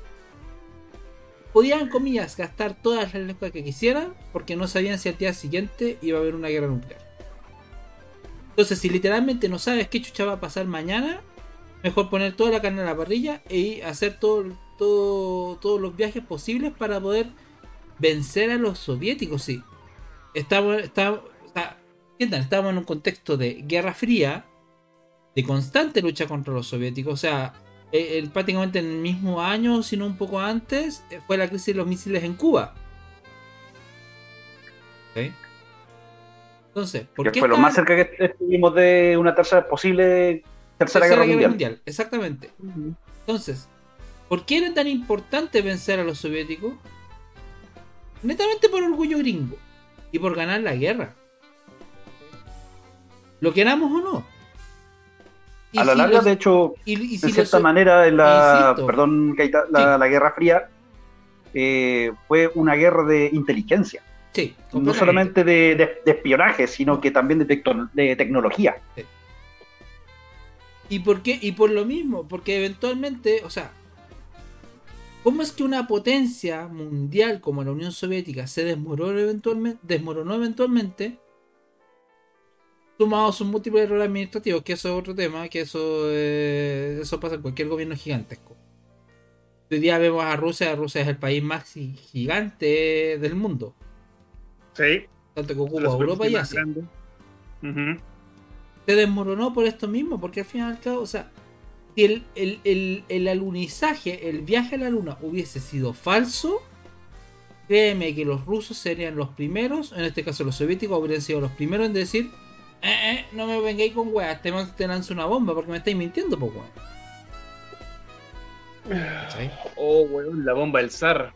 Podían, comillas, gastar todas las lenguas que quisieran porque no sabían si al día siguiente iba a haber una guerra nuclear. Entonces, si literalmente no sabes qué chucha va a pasar mañana, mejor poner toda la carne en la parrilla y hacer todo, todos los viajes posibles para poder vencer a los soviéticos. Sí, estamos, estamos en un contexto de guerra fría, de constante lucha contra los soviéticos. O sea, el, prácticamente en el mismo año, si no un poco antes, fue la crisis de los misiles en Cuba. ¿Okay? Entonces, ¿por qué fue lo más cerca que estuvimos de una tercera posible tercera, guerra, mundial. Exactamente. Entonces, ¿por qué era tan importante vencer a los soviéticos? Netamente por orgullo gringo y por ganar la guerra. Lo queramos o no. A la larga, de hecho, de cierta manera, en la, perdón, la, la Guerra Fría eh, fue una guerra de inteligencia. No solamente de, espionaje, sino que también de, tecnología. ¿Y por qué? Y por lo mismo, porque eventualmente, o sea, ¿cómo es que una potencia mundial como la Unión Soviética se desmoronó eventualmente, desmoronó eventualmente sumado a sus múltiples errores administrativos, que eso es otro tema, que eso, eh, eso pasa en cualquier gobierno gigantesco. Hoy día vemos a Rusia, Rusia es el país más gigante del mundo. Sí. Tanto que ocupa Europa y Asia. Se desmoronó por esto mismo, porque al fin y al cabo, o sea, si el, el, el, alunizaje, el viaje a la luna hubiese sido falso, créeme que los rusos serían los primeros, en este caso los soviéticos habrían sido los primeros en decir, eh, eh, no me vengáis con weas, te, te lanzo una bomba porque me estáis mintiendo, pues weón. ¿Cachai? Oh, weón, la bomba del zar.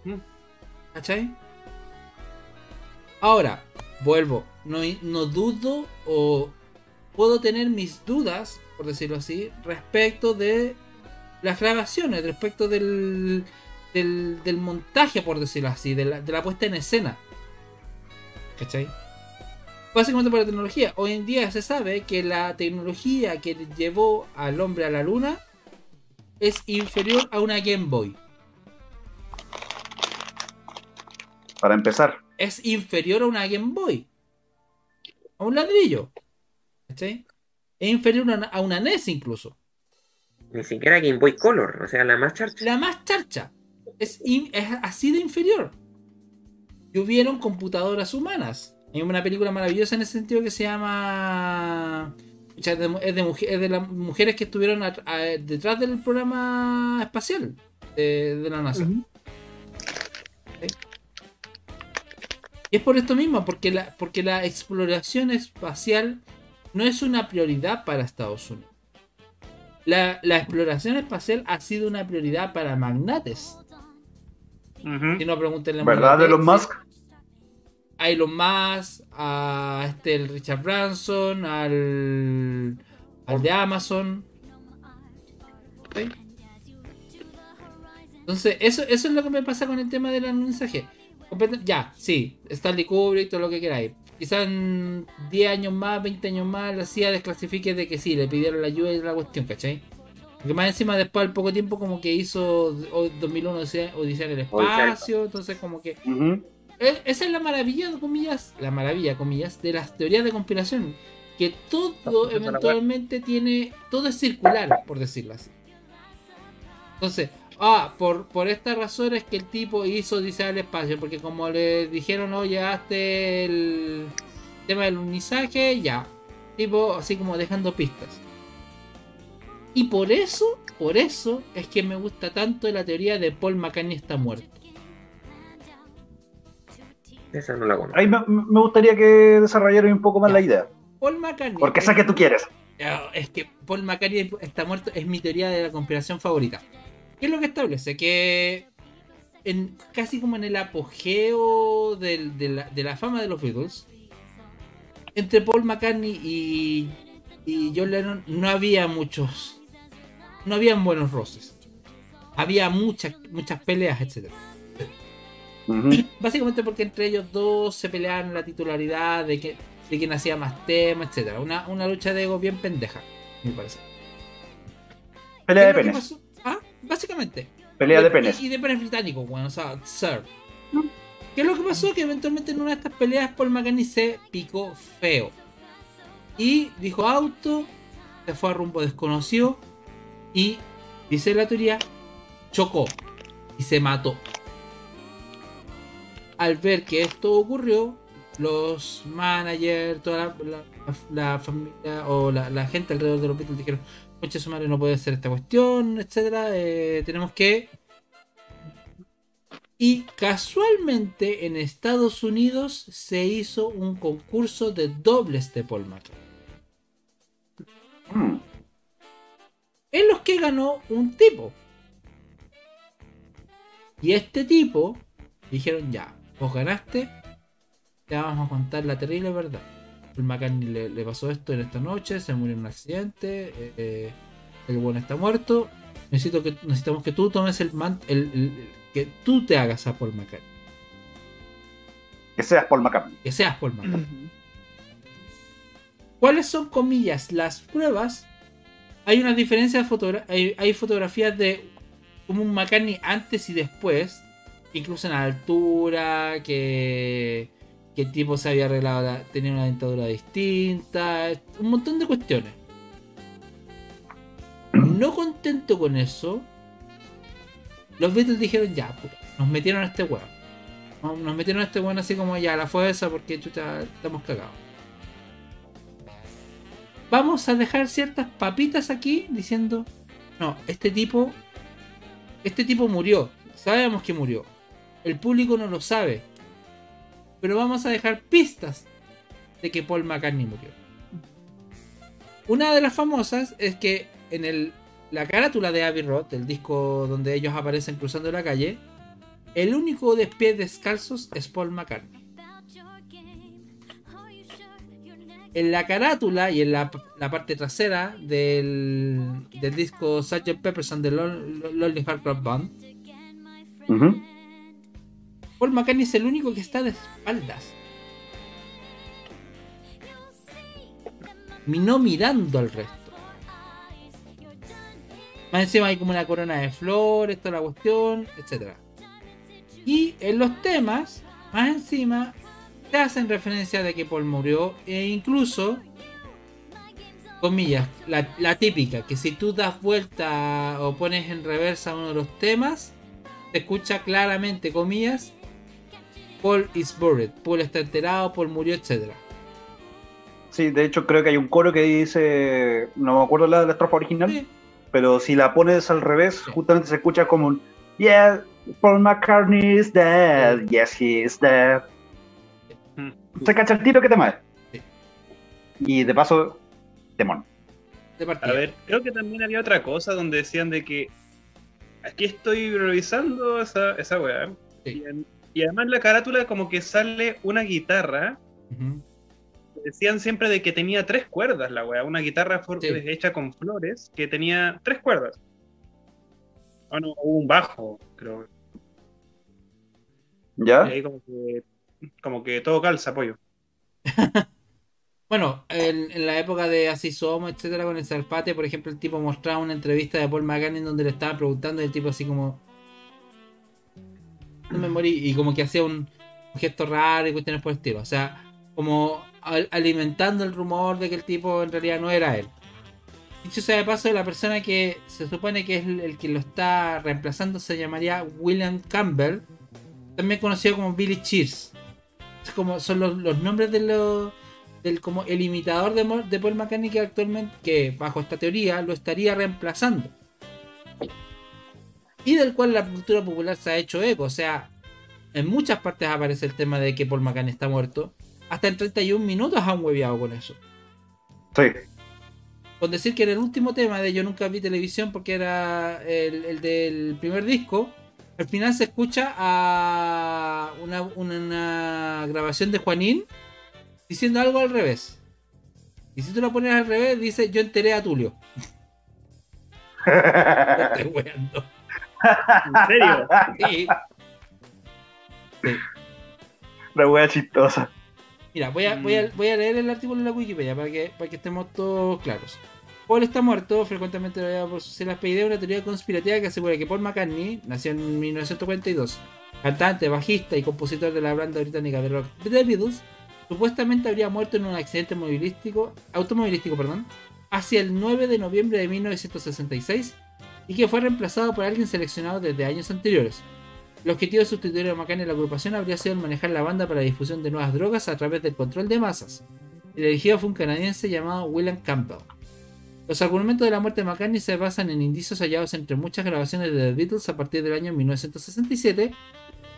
¿Cachai? Ahora, vuelvo, no, no dudo o puedo tener mis dudas, por decirlo así, respecto de las grabaciones, respecto del, del, montaje, por decirlo así, de la, de la puesta en escena. ¿Cachai? Básicamente por la tecnología. Hoy en día se sabe que la tecnología que llevó al hombre a la luna es inferior a una Game Boy. Para empezar. es inferior a una Game Boy. A un ladrillo. ¿Cachai? Es inferior a una, a una NES incluso. Ni siquiera Game Boy Color, o sea, la más charcha. La más charcha. Es, in- es así de inferior. Y hubieron computadoras humanas. Hay una película maravillosa en ese sentido que se llama. Es de, es de mujer- es de las mujeres que estuvieron a- a- detrás del programa espacial de, de la NASA. Y es por esto mismo, porque la, porque la exploración espacial no es una prioridad para Estados Unidos. La, la exploración espacial ha sido una prioridad para magnates. Ujú. Si no, pregúntenle a ¿Verdad, Elon Gates, Musk? A Elon Musk, a este, el Richard Branson, al, al de Amazon. ¿Sí? Entonces, eso, eso es lo que me pasa con el tema del mensaje. Ya, sí, Stanley Kubrick, todo lo que queráis. Quizás en 10 años más, 20 años más, la CIA desclasifique de que sí, le pidieron la ayuda y la cuestión, ¿cachai? Porque más encima, después al poco tiempo, como que hizo o- 2001 Odisea Odisea en el espacio, entonces, como que. Esa es la maravilla, comillas, la maravilla, comillas, de las teorías de conspiración. Que todo eventualmente tiene, todo es circular, por decirlo así. Entonces, ah, por, por esta razón es que el tipo hizo Odisea al espacio, porque como le dijeron, no, llegaste el tema del unizaje, ya. Tipo, así como dejando pistas. Y por eso, por eso es que me gusta tanto la teoría de Paul McCartney está muerto. Esa no la conozco. Ahí me, me gustaría que desarrollaran un poco más la idea. Paul McCartney. Porque esa que tú quieres. Es que Paul McCartney está muerto, es mi teoría de la conspiración favorita. ¿Qué es lo que establece? Que en, casi como en el apogeo del- de, la, de la fama de los Beatles, entre Paul McCartney y, y John Lennon no había muchos. No habían buenos roces. Había muchas, muchas peleas, (clears throat) Básicamente porque entre ellos dos se peleaban la titularidad de, que, de quién hacía más temas, etc. Una, una lucha de ego bien pendeja, me parece. Pelea de ¿Qué es lo que penes. Ah, básicamente. Pelea de penes. Y, y de penes británicos, bueno, o sea, sir. ¿Qué es lo que pasó? Que eventualmente en una de estas peleas Paul McCartney se picó feo. Y dijo auto, se fue a rumbo desconocido y, dice la teoría, chocó y se mató. Al ver que esto ocurrió, los managers, toda la, la- la familia o la, la gente alrededor de los Beatles dijeron, Conche su madre no puede hacer esta cuestión, etcétera. eh, tenemos que. Y casualmente en Estados Unidos se hizo un concurso de dobles de Paul McCartney. Mm. En los que ganó un tipo. Y este tipo dijeron ya, vos ganaste, te vamos a contar la terrible verdad. Paul McCartney le, le pasó esto en esta noche, se murió en un accidente, eh, eh, el bueno está muerto. Necesito que, necesitamos que tú tomes el, man- el- el- el- que tú te hagas a Paul McCartney, Que seas Paul McCartney. que seas Paul McCartney. ¿Cuáles son, comillas, las pruebas? Hay una diferencia de fotogra- hay, hay fotografías de como un McCartney antes y después, incluso en la altura, que, que el tipo se había arreglado, la- tenía una dentadura distinta, un montón de cuestiones. No contento con eso, los Beatles dijeron ya, puta, nos metieron a este weón. Nos metieron a este weón así como ya, la fuerza porque chucha, estamos cagados. Vamos a dejar ciertas papitas aquí diciendo, no, este tipo, este tipo murió, sabemos que murió. El público no lo sabe. Pero vamos a dejar pistas de que Paul McCartney murió. Una de las famosas es que en el, la carátula de Abbey Road, el disco donde ellos aparecen cruzando la calle, el único de pies descalzos es Paul McCartney. En la carátula y en la, la parte trasera del, del disco Sgt. Pepper's and the Lon- Lonely Band. Paul McCartney es el único que está de espaldas. No mirando al resto. Más encima hay como una corona de flores, toda la cuestión, etc. Y en los temas Más encima, te hacen referencia de que Paul murió e incluso, comillas, la, típica, que si tú das vuelta o pones en reversa uno de los temas, te escucha claramente, comillas, Paul is buried, Paul está enterado, Paul murió, etc. Sí, de hecho creo que hay un coro que dice, no me acuerdo la, la estrofa original, pero si la pones al revés, justamente se escucha como un, yeah, Paul McCartney is dead, yes he is dead. Se cacha el tiro que te mueve. Y de paso, temón. A ver, creo que también había otra cosa donde decían de que aquí estoy revisando esa, esa weá. Y, además la carátula como que sale una guitarra. Decían siempre de que tenía tres cuerdas la weá. Una guitarra hecha con flores que tenía tres cuerdas. O no, un bajo, creo. ¿Ya? Y ahí como que como que todo calza, apoyo. (laughs) bueno, en, la época de Así Somos, etcétera, con el Salpate, por ejemplo, el tipo mostraba una entrevista de Paul McCartney donde le estaba preguntando y el tipo así como. Me morí, y como que hacía un, gesto raro y cuestiones por el estilo. O sea, como alimentando el rumor de que el tipo en realidad no era él. Dicho sea de paso, la persona que se supone que es el que lo está reemplazando se llamaría William Campbell, también conocido como Billy Cheers como son los, nombres de los del como el imitador de, de Paul McCartney que actualmente que bajo esta teoría lo estaría reemplazando y del cual la cultura popular se ha hecho eco o sea en muchas partes aparece el tema de que Paul McCartney está muerto hasta en 31 minutos han hueveado con eso sí con decir que era el último tema de Yo nunca vi televisión porque era el, el del primer disco al final se escucha a una, grabación de Juanín diciendo algo al revés. Y si tú lo pones al revés, dice yo enteré a Tulio. (laughs) estoy weando. ¿En serio? Sí. La wea chistosa. Mira, voy a, voy, a, voy a leer el artículo en la Wikipedia para que, para que estemos todos claros. Paul está muerto, frecuentemente lo por su de una teoría conspirativa que asegura que Paul McCartney, nació en 1942, cantante, bajista y compositor de la banda británica de rock The Beatles, supuestamente habría muerto en un accidente automovilístico perdón, hacia el 9 de noviembre de 1966 y que fue reemplazado por alguien seleccionado desde años anteriores. El objetivo de sustituir a McCartney en la agrupación habría sido manejar la banda para la difusión de nuevas drogas a través del control de masas. El elegido fue un canadiense llamado William Campbell. Los argumentos de la muerte de McCartney se basan en indicios hallados entre muchas grabaciones de The Beatles a partir del año 1967,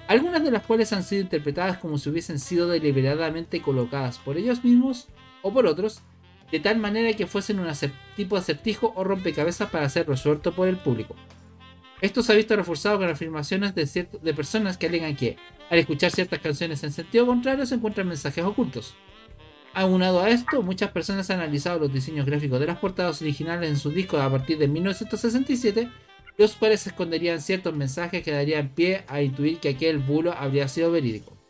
algunas de las cuales han sido interpretadas como si hubiesen sido deliberadamente colocadas por ellos mismos o por otros, de tal manera que fuesen un tipo de acertijo o rompecabezas para ser resuelto por el público. Esto se ha visto reforzado con afirmaciones de, personas que alegan que, al escuchar ciertas canciones en sentido contrario, se encuentran mensajes ocultos. Aunado a esto, muchas personas han analizado los diseños gráficos de las portadas originales en sus discos a partir de 1967, los cuales esconderían ciertos mensajes que darían pie a intuir que aquel bulo habría sido verídico.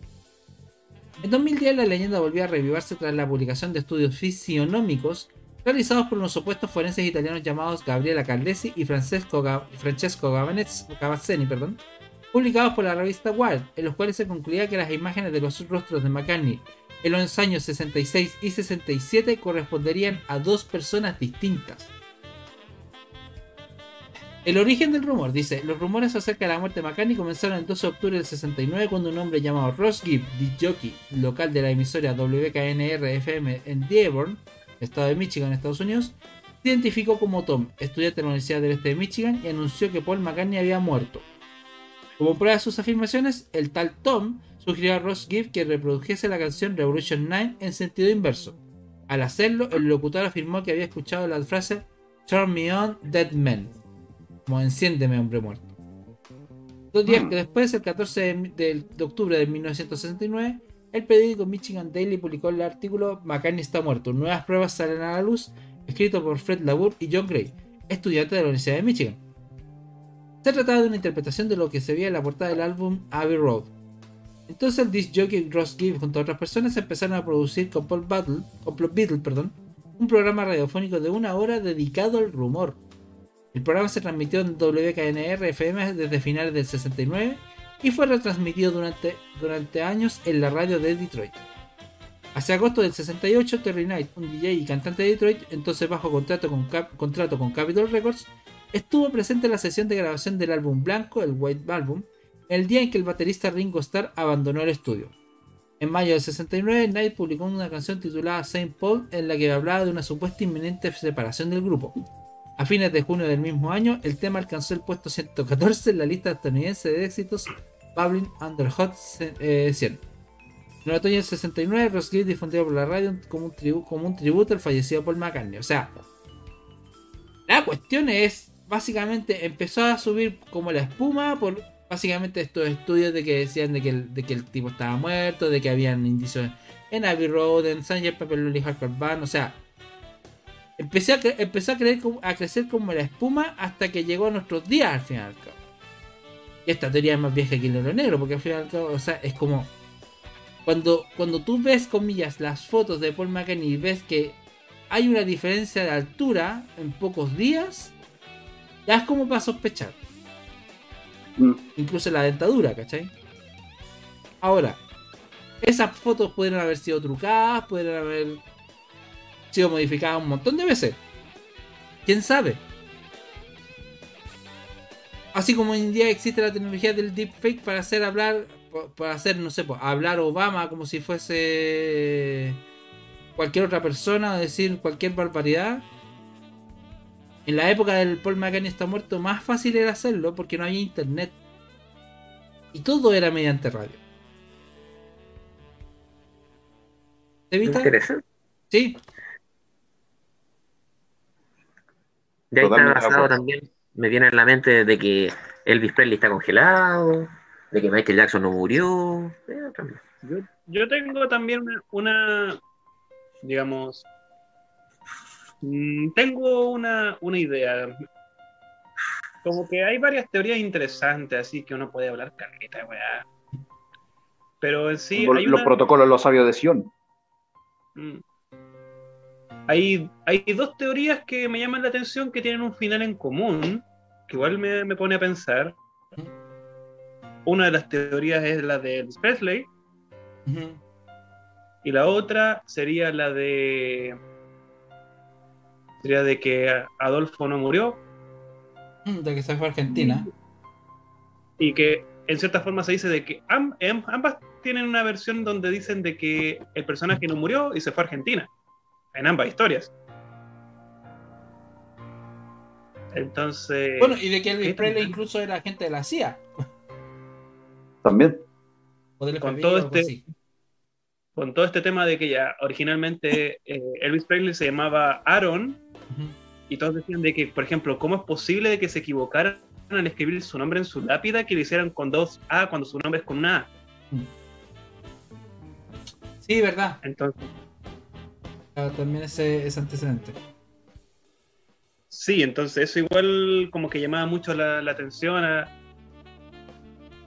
En 2010 la leyenda volvió a revivarse tras la publicación de estudios fisionómicos realizados por unos supuestos forenses italianos llamados Gabriela Caldesi y Francesco, perdón, publicados por la revista Wild, en los cuales se concluía que las imágenes de los rostros de McCartney en los años 66 y 67 corresponderían a dos personas distintas. El origen del rumor, dice, los rumores acerca de la muerte de McCartney comenzaron el 12 de octubre del 69 cuando un hombre llamado Ross Gibb, jockey local de la emisora WKNR-FM en Dearborn, estado de Michigan, Estados Unidos, se identificó como Tom, estudiante de la Universidad del Este de Michigan, y anunció que Paul McCartney había muerto. Como prueba de sus afirmaciones, el tal Tom sugirió a Ross Gibb que reprodujese la canción Revolution 9 en sentido inverso. Al hacerlo, el locutor afirmó que había escuchado la frase Turn me on, dead man, como enciéndeme, hombre muerto. Dos días que después, el 14 de, octubre de 1969, el periódico Michigan Daily publicó el artículo McCartney está muerto, nuevas pruebas salen a la luz, escrito por Fred Labour y John Gray, estudiantes de la Universidad de Michigan. Se trataba de una interpretación de lo que se veía en la portada del álbum Abbey Road, entonces el disc jockey Ross Gibb junto a otras personas empezaron a producir con Paul Battle, con Beatle, perdón, un programa radiofónico de una hora dedicado al rumor. El programa se transmitió en WKNR FM desde finales del 69 y fue retransmitido durante, durante años en la radio de Detroit. Hacia agosto del 68, Terry Knight, un DJ y cantante de Detroit, entonces bajo contrato con, contrato con Capitol Records, estuvo presente en la sesión de grabación del álbum blanco, el White Album, el día en que el baterista Ringo Starr abandonó el estudio. En mayo del 69, Knight publicó una canción titulada Saint Paul en la que hablaba de una supuesta inminente separación del grupo. A fines de junio del mismo año, el tema alcanzó el puesto 114 en la lista estadounidense de éxitos Bubbling Under Hot 100. Eh, en el otoño del 69, Ross difundió por la radio como un, como un tributo al fallecido Paul McCartney. O sea, la cuestión es, básicamente, empezó a subir como la espuma por básicamente estos estudios de que decían de que, el, tipo estaba muerto, de que habían indicios en Abbey Road, en Sanger Pepper Lily Hardcore Band, o sea, empecé a, empezó a, creer, a crecer como la espuma hasta que llegó a nuestros días al final al cabo. Y esta teoría es más vieja que el oro negro, porque al final al cabo, o sea, es como cuando, cuando tú ves, comillas, las fotos de Paul McCartney y ves que hay una diferencia de altura en pocos días, ya es como para sospechar. Mm. Incluso la dentadura, ¿cachai? Ahora, esas fotos pueden haber sido trucadas, pueden haber sido modificadas un montón de veces. ¿Quién sabe? Así como hoy en día existe la tecnología del deepfake para hacer hablar, para hacer, no sé, pues, hablar Obama como si fuese cualquier otra persona, o decir cualquier barbaridad. En la época del Paul McCartney está muerto, más fácil era hacerlo porque no había internet. Y todo era mediante radio. ¿Te viste? Sí. De ahí está basado también, me viene en la mente de que Elvis Presley está congelado, de que Michael Jackson no murió. Eh, yo, tengo también una digamos, Mm, tengo una, idea. Como que hay varias teorías interesantes, así que uno puede hablar carreta, weá. Pero en sí. Hay los protocolos los sabios de Sion. Mm. Hay, hay dos teorías que me llaman la atención que tienen un final en común, que igual me, pone a pensar. Una de las teorías es la de Elvis Presley. Y la otra sería la de sería de que Adolfo no murió. Mm, de que se fue a Argentina. Y que en cierta forma se dice de que em, ambas tienen una versión donde dicen de que el personaje no murió y se fue a Argentina. En ambas historias. Entonces. Bueno, y de que Elvis Presley incluso era agente de la CIA. También. Con todo este con todo este tema de que ya originalmente eh, Elvis Presley se llamaba Aaron y todos decían de que, por ejemplo, ¿cómo es posible de que se equivocaran al escribir su nombre en su lápida que lo hicieran con dos A cuando su nombre es con una A? Sí, verdad. Entonces. También ese, ese antecedente. Sí, entonces eso igual como que llamaba mucho la, atención a,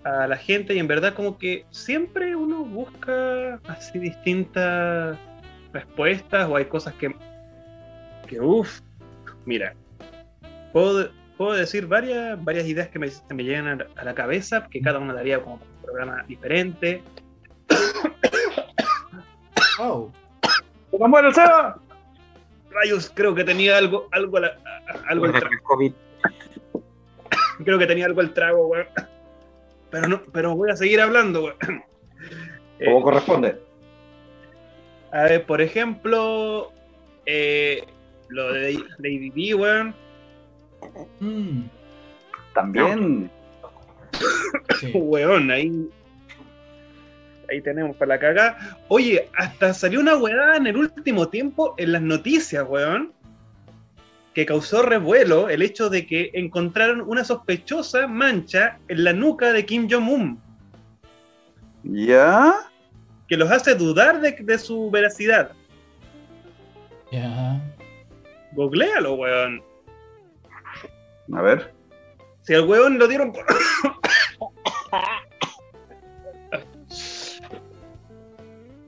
a, la gente y en verdad como que siempre uno busca así distintas respuestas o hay cosas que que uff, mira, puedo, puedo, decir varias, varias ideas que me, me llegan a, la cabeza, que cada una daría como un programa diferente. ¡Oh! ¡Vamos el Seba! Rayos, creo que tenía algo, algo, algo el trago. Creo que tenía algo el trago, weón. Pero no, pero voy a seguir hablando, weón. Como corresponde. A ver, por ejemplo, eh, lo de Lady B, weón. Mm. También. (laughs) weón, ahí. Ahí tenemos para la caga. Oye, hasta salió una weá en el último tiempo en las noticias, weón. Que causó revuelo el hecho de que encontraron una sospechosa mancha en la nuca de Kim Jong-un. ¿Ya? Que los hace dudar de, de su veracidad. Ya. Googlealo, weón. A ver. Si al weón lo dieron por. (coughs)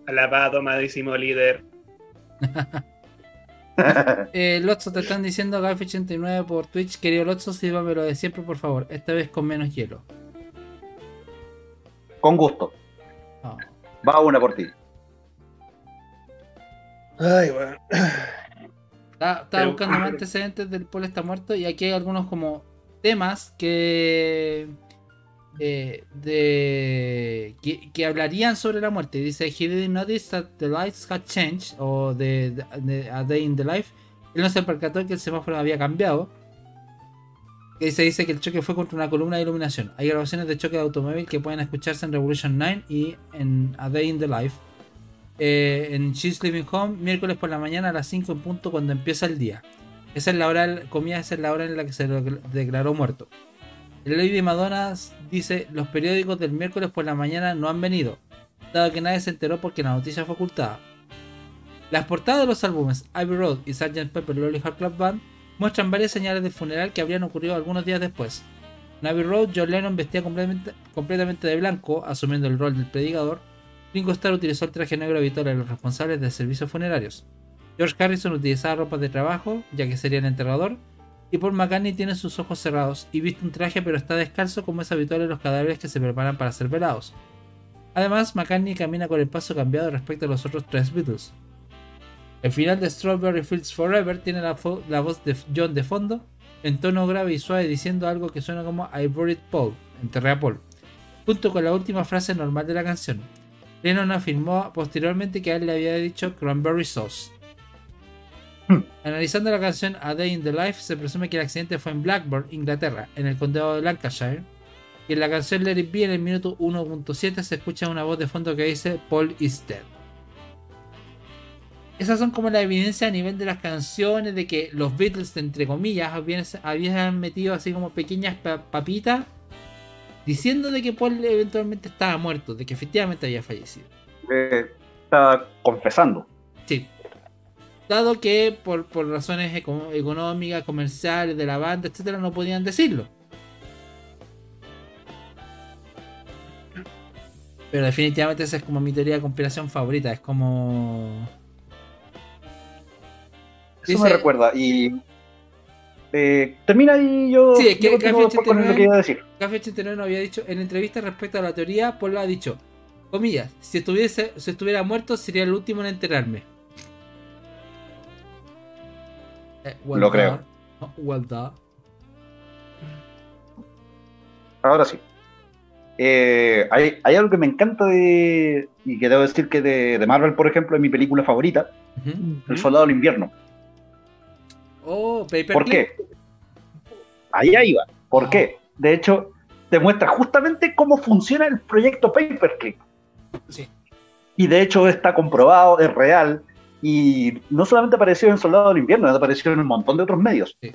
Alabado, madrísimo líder. (laughs) eh, Lotso, te están diciendo Galf89 por Twitch. Querido Lotso, sírvamelo de siempre, por favor. Esta vez con menos hielo. Con gusto. Ah. Va una por ti. Ay, bueno. Estaba, estaba Pero- buscando más antecedentes del Paul está muerto y aquí hay algunos como temas que eh, de que, hablarían sobre la muerte. Dice he didn't notice that the lights had changed o de, A Day in the Life. Él no se percató que el semáforo había cambiado. Se dice que el choque fue contra una columna de iluminación. Hay grabaciones de choque de automóvil que pueden escucharse en Revolution 9 y en A Day in the Life. Eh, en She's Living Home, miércoles por la mañana a las 5 en punto cuando empieza el día. Esa es la hora, comía, esa es la hora en la que se declaró muerto. El Lady Madonna dice, los periódicos del miércoles por la mañana no han venido, dado que nadie se enteró porque la noticia fue ocultada. Las portadas de los álbumes Abbey Road y Sgt. Pepper Lonely Heart Club Band muestran varias señales del funeral que habrían ocurrido algunos días después. En Abbey Road, John Lennon vestía completamente, completamente de blanco, asumiendo el rol del predicador. Ringo Starr utilizó el traje negro habitual de los responsables de servicios funerarios. George Harrison utilizaba ropa de trabajo, ya que sería el enterrador. Y Paul McCartney tiene sus ojos cerrados y viste un traje pero está descalzo como es habitual en los cadáveres que se preparan para ser velados. Además, McCartney camina con el paso cambiado respecto a los otros tres Beatles. El final de Strawberry Fields Forever tiene la, voz de John de fondo, en tono grave y suave diciendo algo que suena como I buried Paul, enterré a Paul, junto con la última frase normal de la canción. Lennon afirmó posteriormente que a él le había dicho Cranberry Sauce. (clears throat) Analizando la canción A Day in the Life, se presume que el accidente fue en Blackburn, Inglaterra, en el condado de Lancashire. Y en la canción Let It Be, en el minuto 1.7, se escucha una voz de fondo que dice Paul is dead. Esas son como la evidencia a nivel de las canciones de que los Beatles, entre comillas, habían, habían metido así como pequeñas pa- papitas diciendo de que Paul eventualmente estaba muerto, de que efectivamente había fallecido. Eh, está confesando. Sí. Dado que por, por razones eco- económicas, comerciales, de la banda, etcétera, no podían decirlo. Pero definitivamente esa es como mi teoría de conspiración favorita. Es como. Eso Dice- me recuerda. Y. eh, termina y yo. Sí, es que yo Café después con lo 89 que iba a decir. Café 89 no había dicho en entrevista respecto a la teoría, Paul ha dicho, comillas, si estuviese, si estuviera muerto sería el último en enterarme. Eh, well Lo creo. Well. Ahora sí. Eh, hay, hay algo que me encanta de. Y que debo decir que de, de Marvel, por ejemplo, es mi película favorita. El Soldado del Invierno. Oh, Paperclip. ¿Por qué? Allá iba. ¿Por Ah. qué? De hecho, demuestra justamente cómo funciona el proyecto Paperclip. Sí. Y de hecho está comprobado, es real. Y no solamente apareció en Soldado del Invierno, apareció en un montón de otros medios. Sí.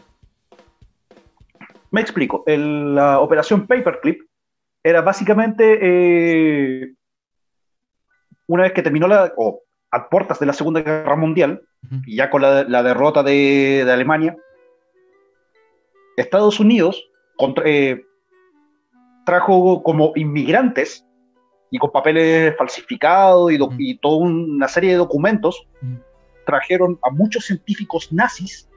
Me explico. El- la operación Paperclip era básicamente eh, una vez que terminó la, o a puertas de la Segunda Guerra Mundial, y ya con la, la derrota de, de Alemania, Estados Unidos contra- eh, trajo como inmigrantes y con papeles falsificados y, toda una serie de documentos, trajeron a muchos científicos nazis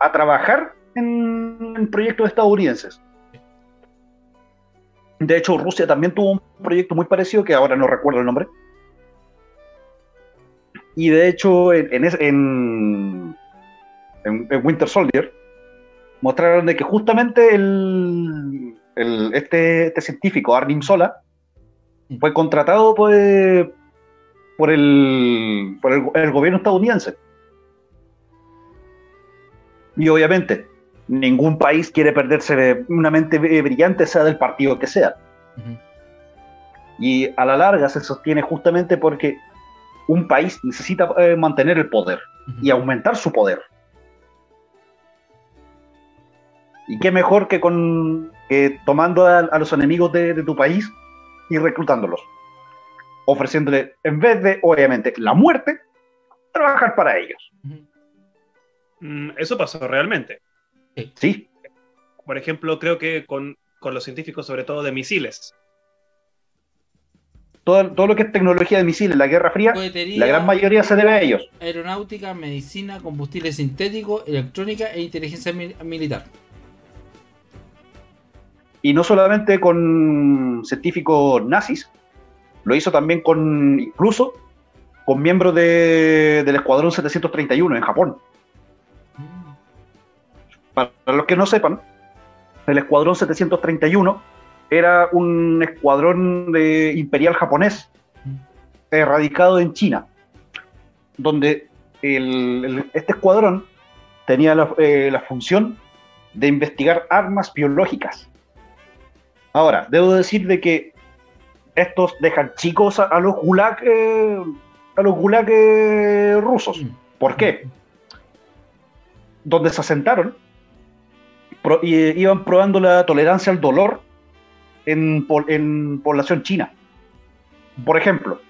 a trabajar en, en proyectos estadounidenses. De hecho, Rusia también tuvo un proyecto muy parecido, que ahora no recuerdo el nombre. Y de hecho, en, en, es- en- en- en Winter Soldier, mostraron de que justamente el, el- este, este científico, Arnim Sola, fue contratado por, por, el, por el, el gobierno estadounidense. Y obviamente, ningún país quiere perderse una mente eh, brillante, sea del partido que sea. Y a la larga se sostiene justamente porque un país necesita eh, mantener el poder y aumentar su poder. Y qué mejor que con que tomando a, a los enemigos de, de tu país y reclutándolos, ofreciéndole, en vez de, obviamente, la muerte, trabajar para ellos. Mm, Eso pasó realmente. Sí, Por ejemplo, creo que con, con los científicos, sobre todo de misiles. todo, todo lo que es tecnología de misiles, la Guerra Fría, Cohetería, la gran mayoría se debe a ellos. aeronáutica, medicina, combustible sintético, electrónica e inteligencia mi- militar. Y no solamente con científicos nazis, lo hizo también con, incluso, con miembros del Escuadrón 731 en Japón. Para los que no sepan, el Escuadrón 731 era un escuadrón de imperial japonés erradicado en China, donde este escuadrón tenía eh, la, función de investigar armas biológicas. Ahora, debo decir de que estos dejan chicos a, los gulag, eh, a los gulag eh, rusos. Mm. ¿Por qué? Donde se asentaron, y, iban probando la tolerancia al dolor en, en población china. Por ejemplo,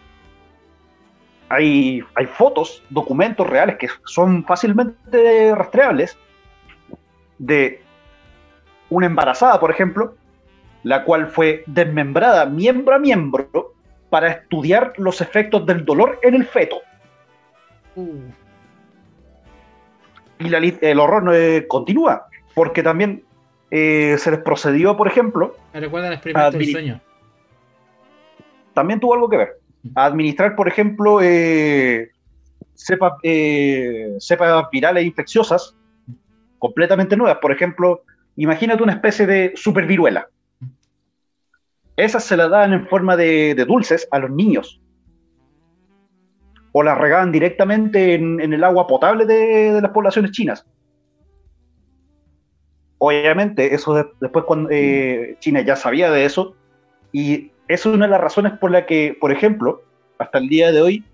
hay, hay fotos, documentos reales que son fácilmente rastreables de una embarazada, por ejemplo, la cual fue desmembrada miembro a miembro para estudiar los efectos del dolor en el feto. Uh. Y la, el horror eh, continúa, porque también eh, se les procedió, por ejemplo. Me recuerda el experimento del sueño. También tuvo algo que ver administrar, por ejemplo, eh, cepas, eh, cepas virales infecciosas completamente nuevas. Por ejemplo, imagínate una especie de superviruela. Esas se las dan en forma de, dulces a los niños. O las regaban directamente en, el agua potable de, las poblaciones chinas. Obviamente, eso después cuando eh, China ya sabía de eso y es una de las razones por la que, por ejemplo, hasta el día de hoy,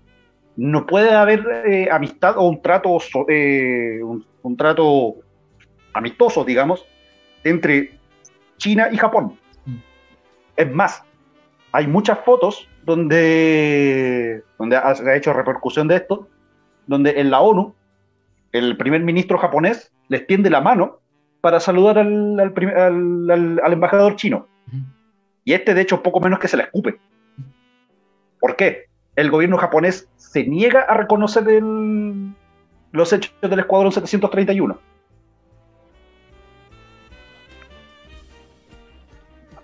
no puede haber eh, amistad o un trato, eh, un, trato amistoso, digamos, entre China y Japón. Es más, hay muchas fotos donde, donde ha hecho repercusión de esto, donde en la ONU el primer ministro japonés le extiende la mano para saludar al, al embajador chino. Y este, de hecho, poco menos que se la escupe. ¿Por qué? El gobierno japonés se niega a reconocer los hechos del Escuadrón 731.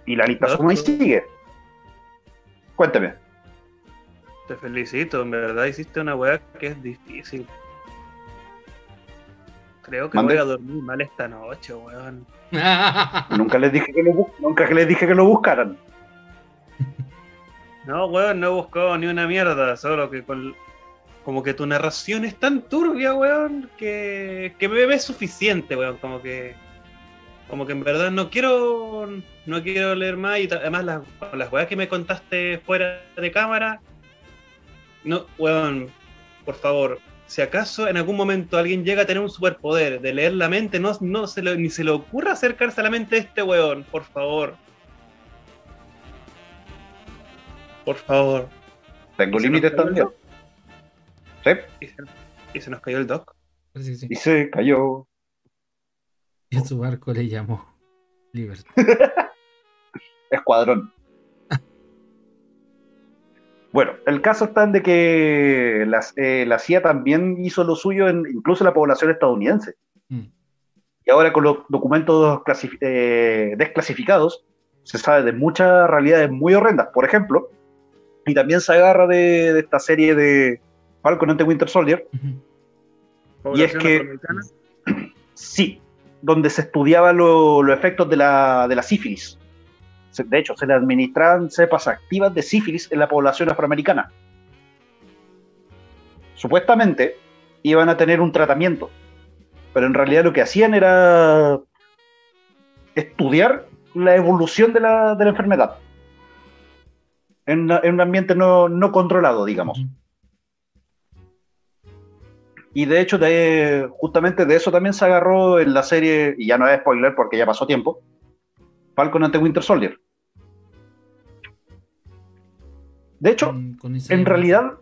Y la lista suma y sigue. Cuénteme. Te felicito, en verdad hiciste una weá que es difícil. Creo que voy a dormir mal esta noche, weón. (laughs) nunca les dije que lo nunca les dije que lo buscaran. No, weón, no he buscado ni una mierda, solo que con como que tu narración es tan turbia, weón, que, que me ve suficiente, weón, como que como que en verdad no quiero no quiero leer más y además las, las weas que me contaste fuera de cámara no, weón, por favor, si acaso en algún momento alguien llega a tener un superpoder de leer la mente, no, no se ni se le ocurra acercarse a la mente de este weón, por favor. Por favor. Tengo límites también. ¿Sí? ¿Y se, nos cayó el doc. Y se cayó. (laughs) Y a su barco le llamó Libertad. (laughs) Escuadrón. Bueno, el caso está en de que eh, la CIA también hizo lo suyo en incluso la población estadounidense. Mm. Y ahora con los documentos eh, desclasificados se sabe de muchas realidades muy horrendas. Por ejemplo, y también se agarra de, esta serie de Falcon ante Winter Soldier. Y es que (clears throat) sí, donde se estudiaban los efectos de la, de la sífilis de hecho, se le administraban cepas activas de sífilis en la población afroamericana. Supuestamente iban a tener un tratamiento, pero en realidad lo que hacían era estudiar la evolución de la, enfermedad en, un ambiente no, controlado, digamos. Y de hecho, justamente de eso también se agarró en la serie, y ya no es spoiler porque ya pasó tiempo, Falcon ante Winter Soldier. De hecho, en realidad,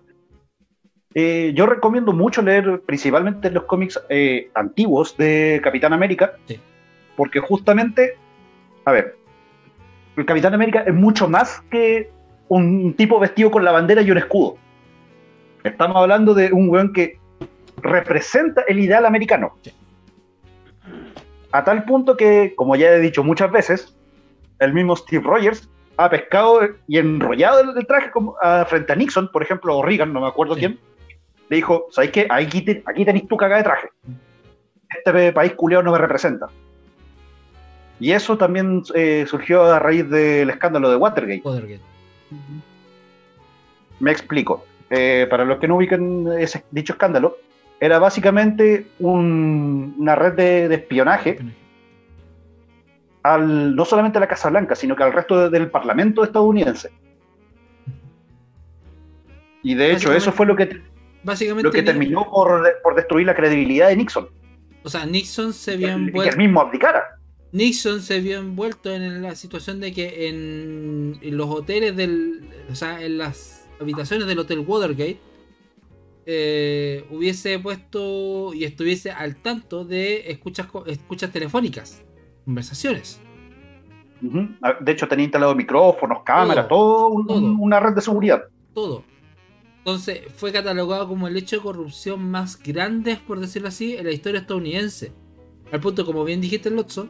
eh, yo recomiendo mucho leer principalmente los cómics eh, antiguos de Capitán América, porque justamente, a ver, el Capitán América es mucho más que un tipo vestido con la bandera y un escudo. Estamos hablando de un weón que representa el ideal americano. A tal punto que, como ya he dicho muchas veces, el mismo Steve Rogers ha pescado y enrollado el, traje como, frente a Nixon, por ejemplo, o Reagan, no me acuerdo quién, le dijo, ¿sabéis qué? Aquí, aquí tenéis tu cagada de traje. Este país culiado no me representa. Y eso también eh, surgió a raíz del escándalo de Watergate. Me explico. Eh, para los que no ubican ese dicho escándalo, era básicamente una red de, espionaje al, no solamente a la Casa Blanca, sino que al resto del Parlamento estadounidense. Y de hecho, eso fue lo que, básicamente, lo que terminó por, destruir la credibilidad de Nixon. O sea, Nixon se vio envuelto. Que él mismo abdicara. Nixon se vio envuelto en la situación de que en, los hoteles del. O sea, en las habitaciones del Hotel Watergate. Eh, hubiese puesto y estuviese al tanto de escuchas, escuchas telefónicas, conversaciones. Ah, de hecho, tenía instalado micrófonos, cámaras, todo, una red de seguridad. Todo. Entonces, fue catalogado como el hecho de corrupción más grande, por decirlo así, en la historia estadounidense. Al punto, como bien dijiste, Lotso,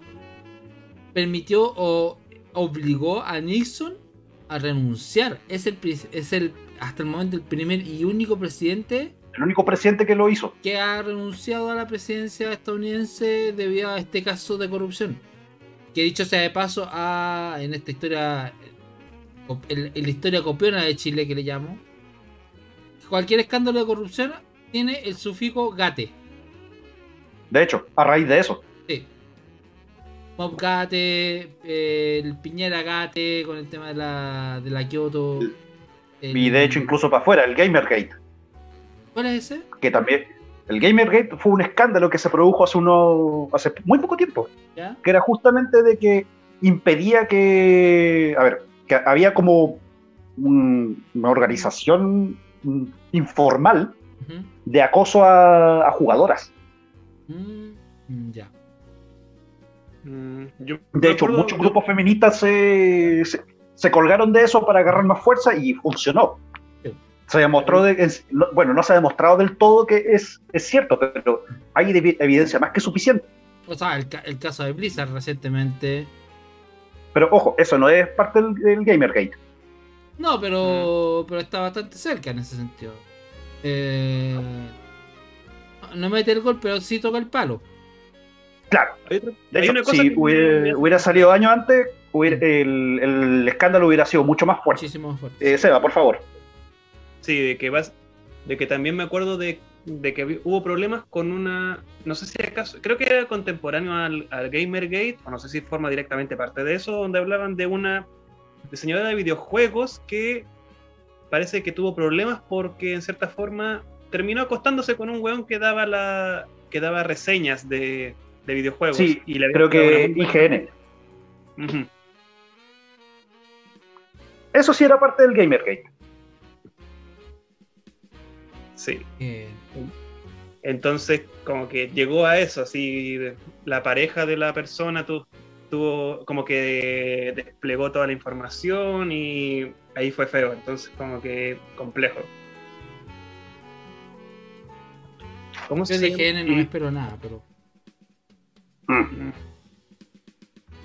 permitió o obligó a Nixon a renunciar. Es el, es el hasta el momento el primer y único presidente. El único presidente que lo hizo. Que ha renunciado a la presidencia estadounidense debido a este caso de corrupción. Que dicho sea de paso, a, en esta historia, en, la historia copiona de Chile que le llamo, cualquier escándalo de corrupción tiene el sufijo gate. De hecho, a raíz de eso. Mob Gate, el Piñera Gate con el tema de la, de la Kyoto. y de hecho, incluso para afuera, el Gamergate. ¿Cuál es ese? Que también el Gamergate fue un escándalo que se produjo hace, uno, hace muy poco tiempo. Que era justamente de que impedía que. A ver, que había como una organización informal de acoso a, jugadoras. Mm, ya. Mm, de hecho, muchos grupos feministas se, se, colgaron de eso para agarrar más fuerza y funcionó. Se demostró, de, bueno, no se ha demostrado del todo que es, es cierto, pero hay evidencia más que suficiente. O sea, el, caso de Blizzard recientemente. Pero ojo, eso no es parte del, Gamergate. No, pero, mm. pero está bastante cerca en ese sentido. Eh, no mete el gol, pero sí toca el palo. Claro. De hecho, si hubiera, salido años antes, el, escándalo hubiera sido mucho más fuerte. Muchísimo más fuerte. Eh, Seba, por favor. Sí, de que vas, de que también me acuerdo de, que hubo problemas con una, no sé si acaso, creo que era contemporáneo al, Gamergate, o no sé si forma directamente parte de eso, donde hablaban de una diseñadora de videojuegos que parece que tuvo problemas porque en cierta forma terminó acostándose con un weón que daba la que daba reseñas de, videojuegos. Sí, y creo que IGN. Eso sí era parte del Gamergate. Sí. Entonces, como que llegó a eso, así, la pareja de la persona tuvo, como que desplegó toda la información y ahí fue feo, entonces como que complejo. ¿Cómo Yo se dije no espero nada, pero... Mm.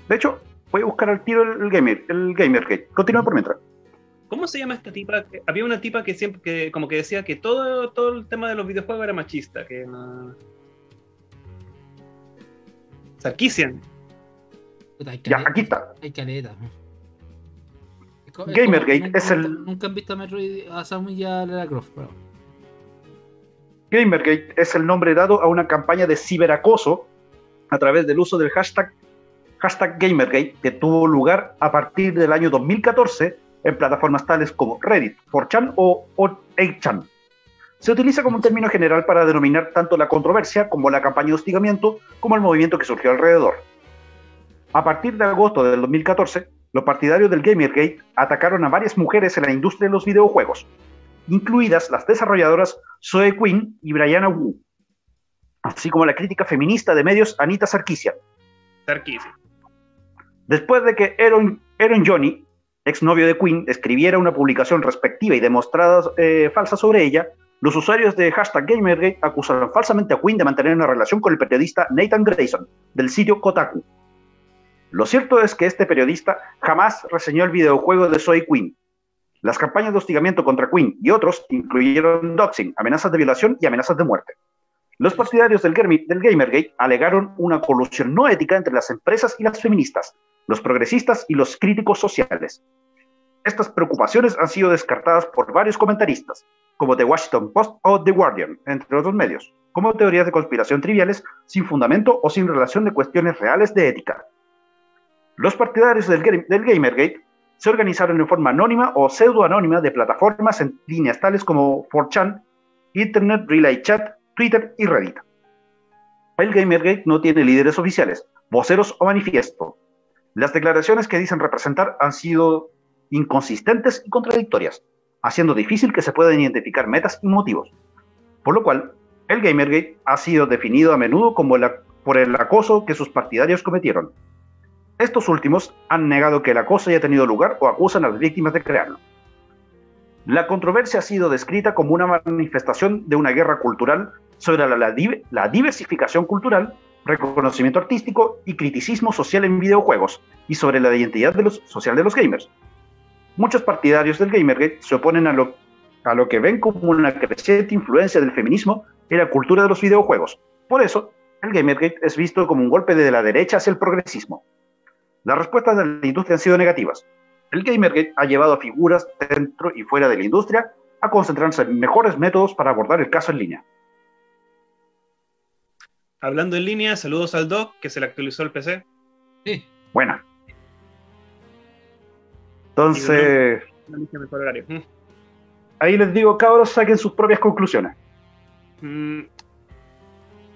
De hecho, voy a buscar al tiro el, gamer, el gamer Continúa por mientras. ¿Cómo se llama esta tipa? Había una tipa que siempre, que como que decía que todo, todo el tema de los videojuegos era machista, que no... Sarkisian. Ya, aquí está. Hay caleta. Gamergate es el. Nunca han visto a Metroid a Samus y a Lara Croft, pero... Gamergate es el nombre dado a una campaña de ciberacoso a través del uso del hashtag, Gamergate que tuvo lugar a partir del año 2014 en plataformas tales como Reddit, 4chan o 8chan. Se utiliza como un término general para denominar tanto la controversia como la campaña de hostigamiento como el movimiento que surgió alrededor. A partir de agosto del 2014, los partidarios del Gamergate atacaron a varias mujeres en la industria de los videojuegos, incluidas las desarrolladoras Zoe Quinn y Brianna Wu, así como la crítica feminista de medios Anita Sarkisian. Sarkisian. Después de que Aaron, Aaron Johnny exnovio de Queen, escribiera una publicación respectiva y demostrada eh, falsa sobre ella, los usuarios de hashtag Gamergate acusaron falsamente a Queen de mantener una relación con el periodista Nathan Grayson, del sitio Kotaku. Lo cierto es que este periodista jamás reseñó el videojuego de Soy Queen. Las campañas de hostigamiento contra Queen y otros incluyeron doxing, amenazas de violación y amenazas de muerte. Los partidarios del, Gamergate alegaron una colusión no ética entre las empresas y las feministas, los progresistas y los críticos sociales. Estas preocupaciones han sido descartadas por varios comentaristas, como The Washington Post o The Guardian, entre otros medios, como teorías de conspiración triviales sin fundamento o sin relación de cuestiones reales de ética. Los partidarios del, del Gamergate se organizaron en forma anónima o pseudo-anónima de plataformas en líneas tales como 4chan, Internet Relay Chat, Twitter y Reddit. El Gamergate no tiene líderes oficiales, voceros o manifiesto. Las declaraciones que dicen representar han sido inconsistentes y contradictorias, haciendo difícil que se puedan identificar metas y motivos. Por lo cual, el Gamergate ha sido definido a menudo como por el acoso que sus partidarios cometieron. Estos últimos han negado que el acoso haya tenido lugar o acusan a las víctimas de crearlo. La controversia ha sido descrita como una manifestación de una guerra cultural sobre la, diversificación cultural, reconocimiento artístico y criticismo social en videojuegos, y sobre la identidad social de los gamers. Muchos partidarios del Gamergate se oponen a lo, a lo que ven como una creciente influencia del feminismo en la cultura de los videojuegos. Por eso, el Gamergate es visto como un golpe de la derecha hacia el progresismo. Las respuestas de la industria han sido negativas. El Gamergate ha llevado a figuras dentro y fuera de la industria a concentrarse en mejores métodos para abordar el caso en línea. Hablando en línea, saludos al Doc, que se le actualizó el PC. Sí. Buena. Entonces. Ahí les digo, cabros, saquen sus propias conclusiones. Mm,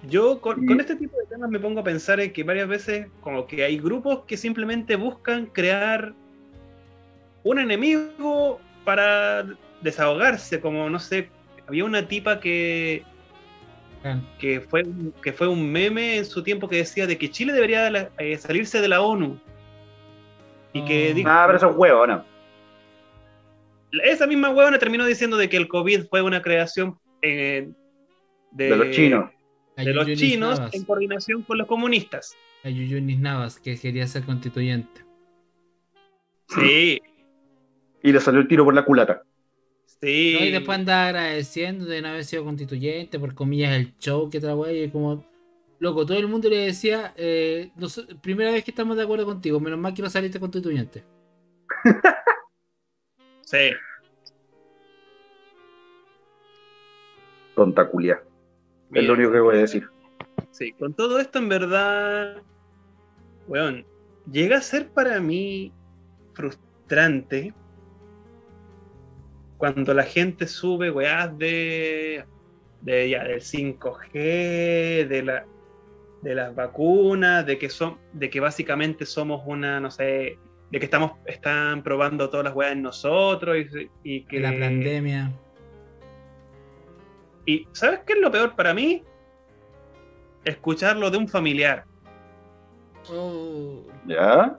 yo con, este tipo de temas me pongo a pensar en que varias veces como que hay grupos que simplemente buscan crear un enemigo para desahogarse, como no sé, había una tipa que que fue que fue un meme en su tiempo que decía de que Chile debería eh, salirse de la ONU y que oh. dijo, ah, pero eso es huevo, ¿no? Esa misma huevona terminó diciendo de que el COVID fue una creación eh, de, de los chinos de los chinos en coordinación con los comunistas. A Yuyunis Navas, que quería ser constituyente. Sí. (laughs) Y le salió el tiro por la culata. Sí. y después andaba agradeciendo de no haber sido constituyente, por comillas, el show que trajo y como. Loco, todo el mundo le decía, eh, primera vez que estamos de acuerdo contigo, menos mal que no saliste constituyente. (laughs) sí. Tonta culia. Es lo único que voy a decir. Sí, con todo esto en verdad, weón, llega a ser para mí frustrante cuando la gente sube weás de, de ya, del 5G, de la de las vacunas, de que son, de que básicamente somos una, no sé, de que estamos, están probando todas las weas en nosotros y, y que la pandemia y ¿sabes qué es lo peor para mí? Escucharlo de un familiar. Oh. ¿Ya?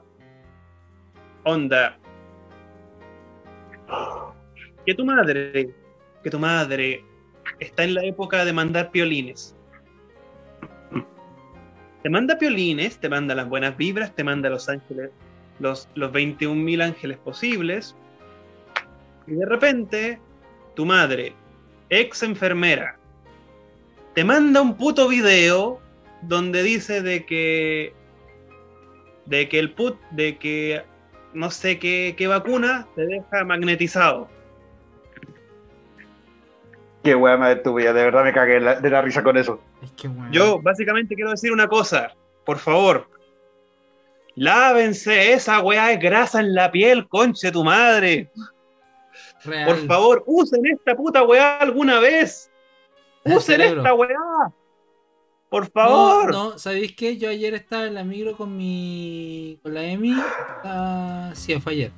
Onda. Que tu madre, que tu madre está en la época de mandar piolines. Te manda piolines, te manda las buenas vibras, te manda los ángeles, los, los 21.000 ángeles posibles. Y de repente, tu madre ex enfermera, te manda un puto video donde dice de que de que el put de que no sé qué, vacuna te deja magnetizado. Qué weá madre tu vida, de verdad me cagué de la risa con eso. Yo básicamente quiero decir una cosa, por favor. Lávense, esa weá es grasa en la piel, conche tu madre. Por favor, usen esta puta weá alguna vez. Usen esta weá. Por favor. No, ¿sabéis qué? Yo ayer estaba en la micro con mi. con la Emi. Uh, sí, fue ayer.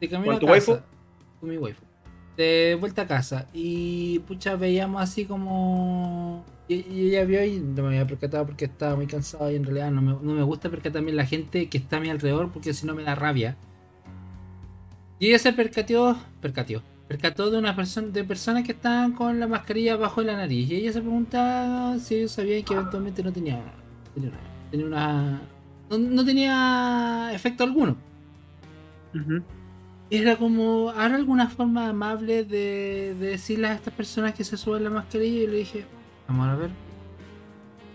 De camino ¿Con tu waifu? Con mi waifu. De vuelta a casa. Y pucha, veíamos así como. Y, ella vio y no me había percatado porque estaba muy cansado y en realidad no me, no me gusta percatar también la gente que está a mi alrededor porque si no me da rabia. Y ella se percatió, percatió, percató de una persona, de personas que estaban con la mascarilla bajo la nariz. Y ella se preguntaba si ellos sabían que eventualmente no tenía, tenía una, no, tenía efecto alguno. Era como, ¿habrá alguna forma amable de, de, decirle a estas personas que se suben la mascarilla? Y le dije, vamos a ver.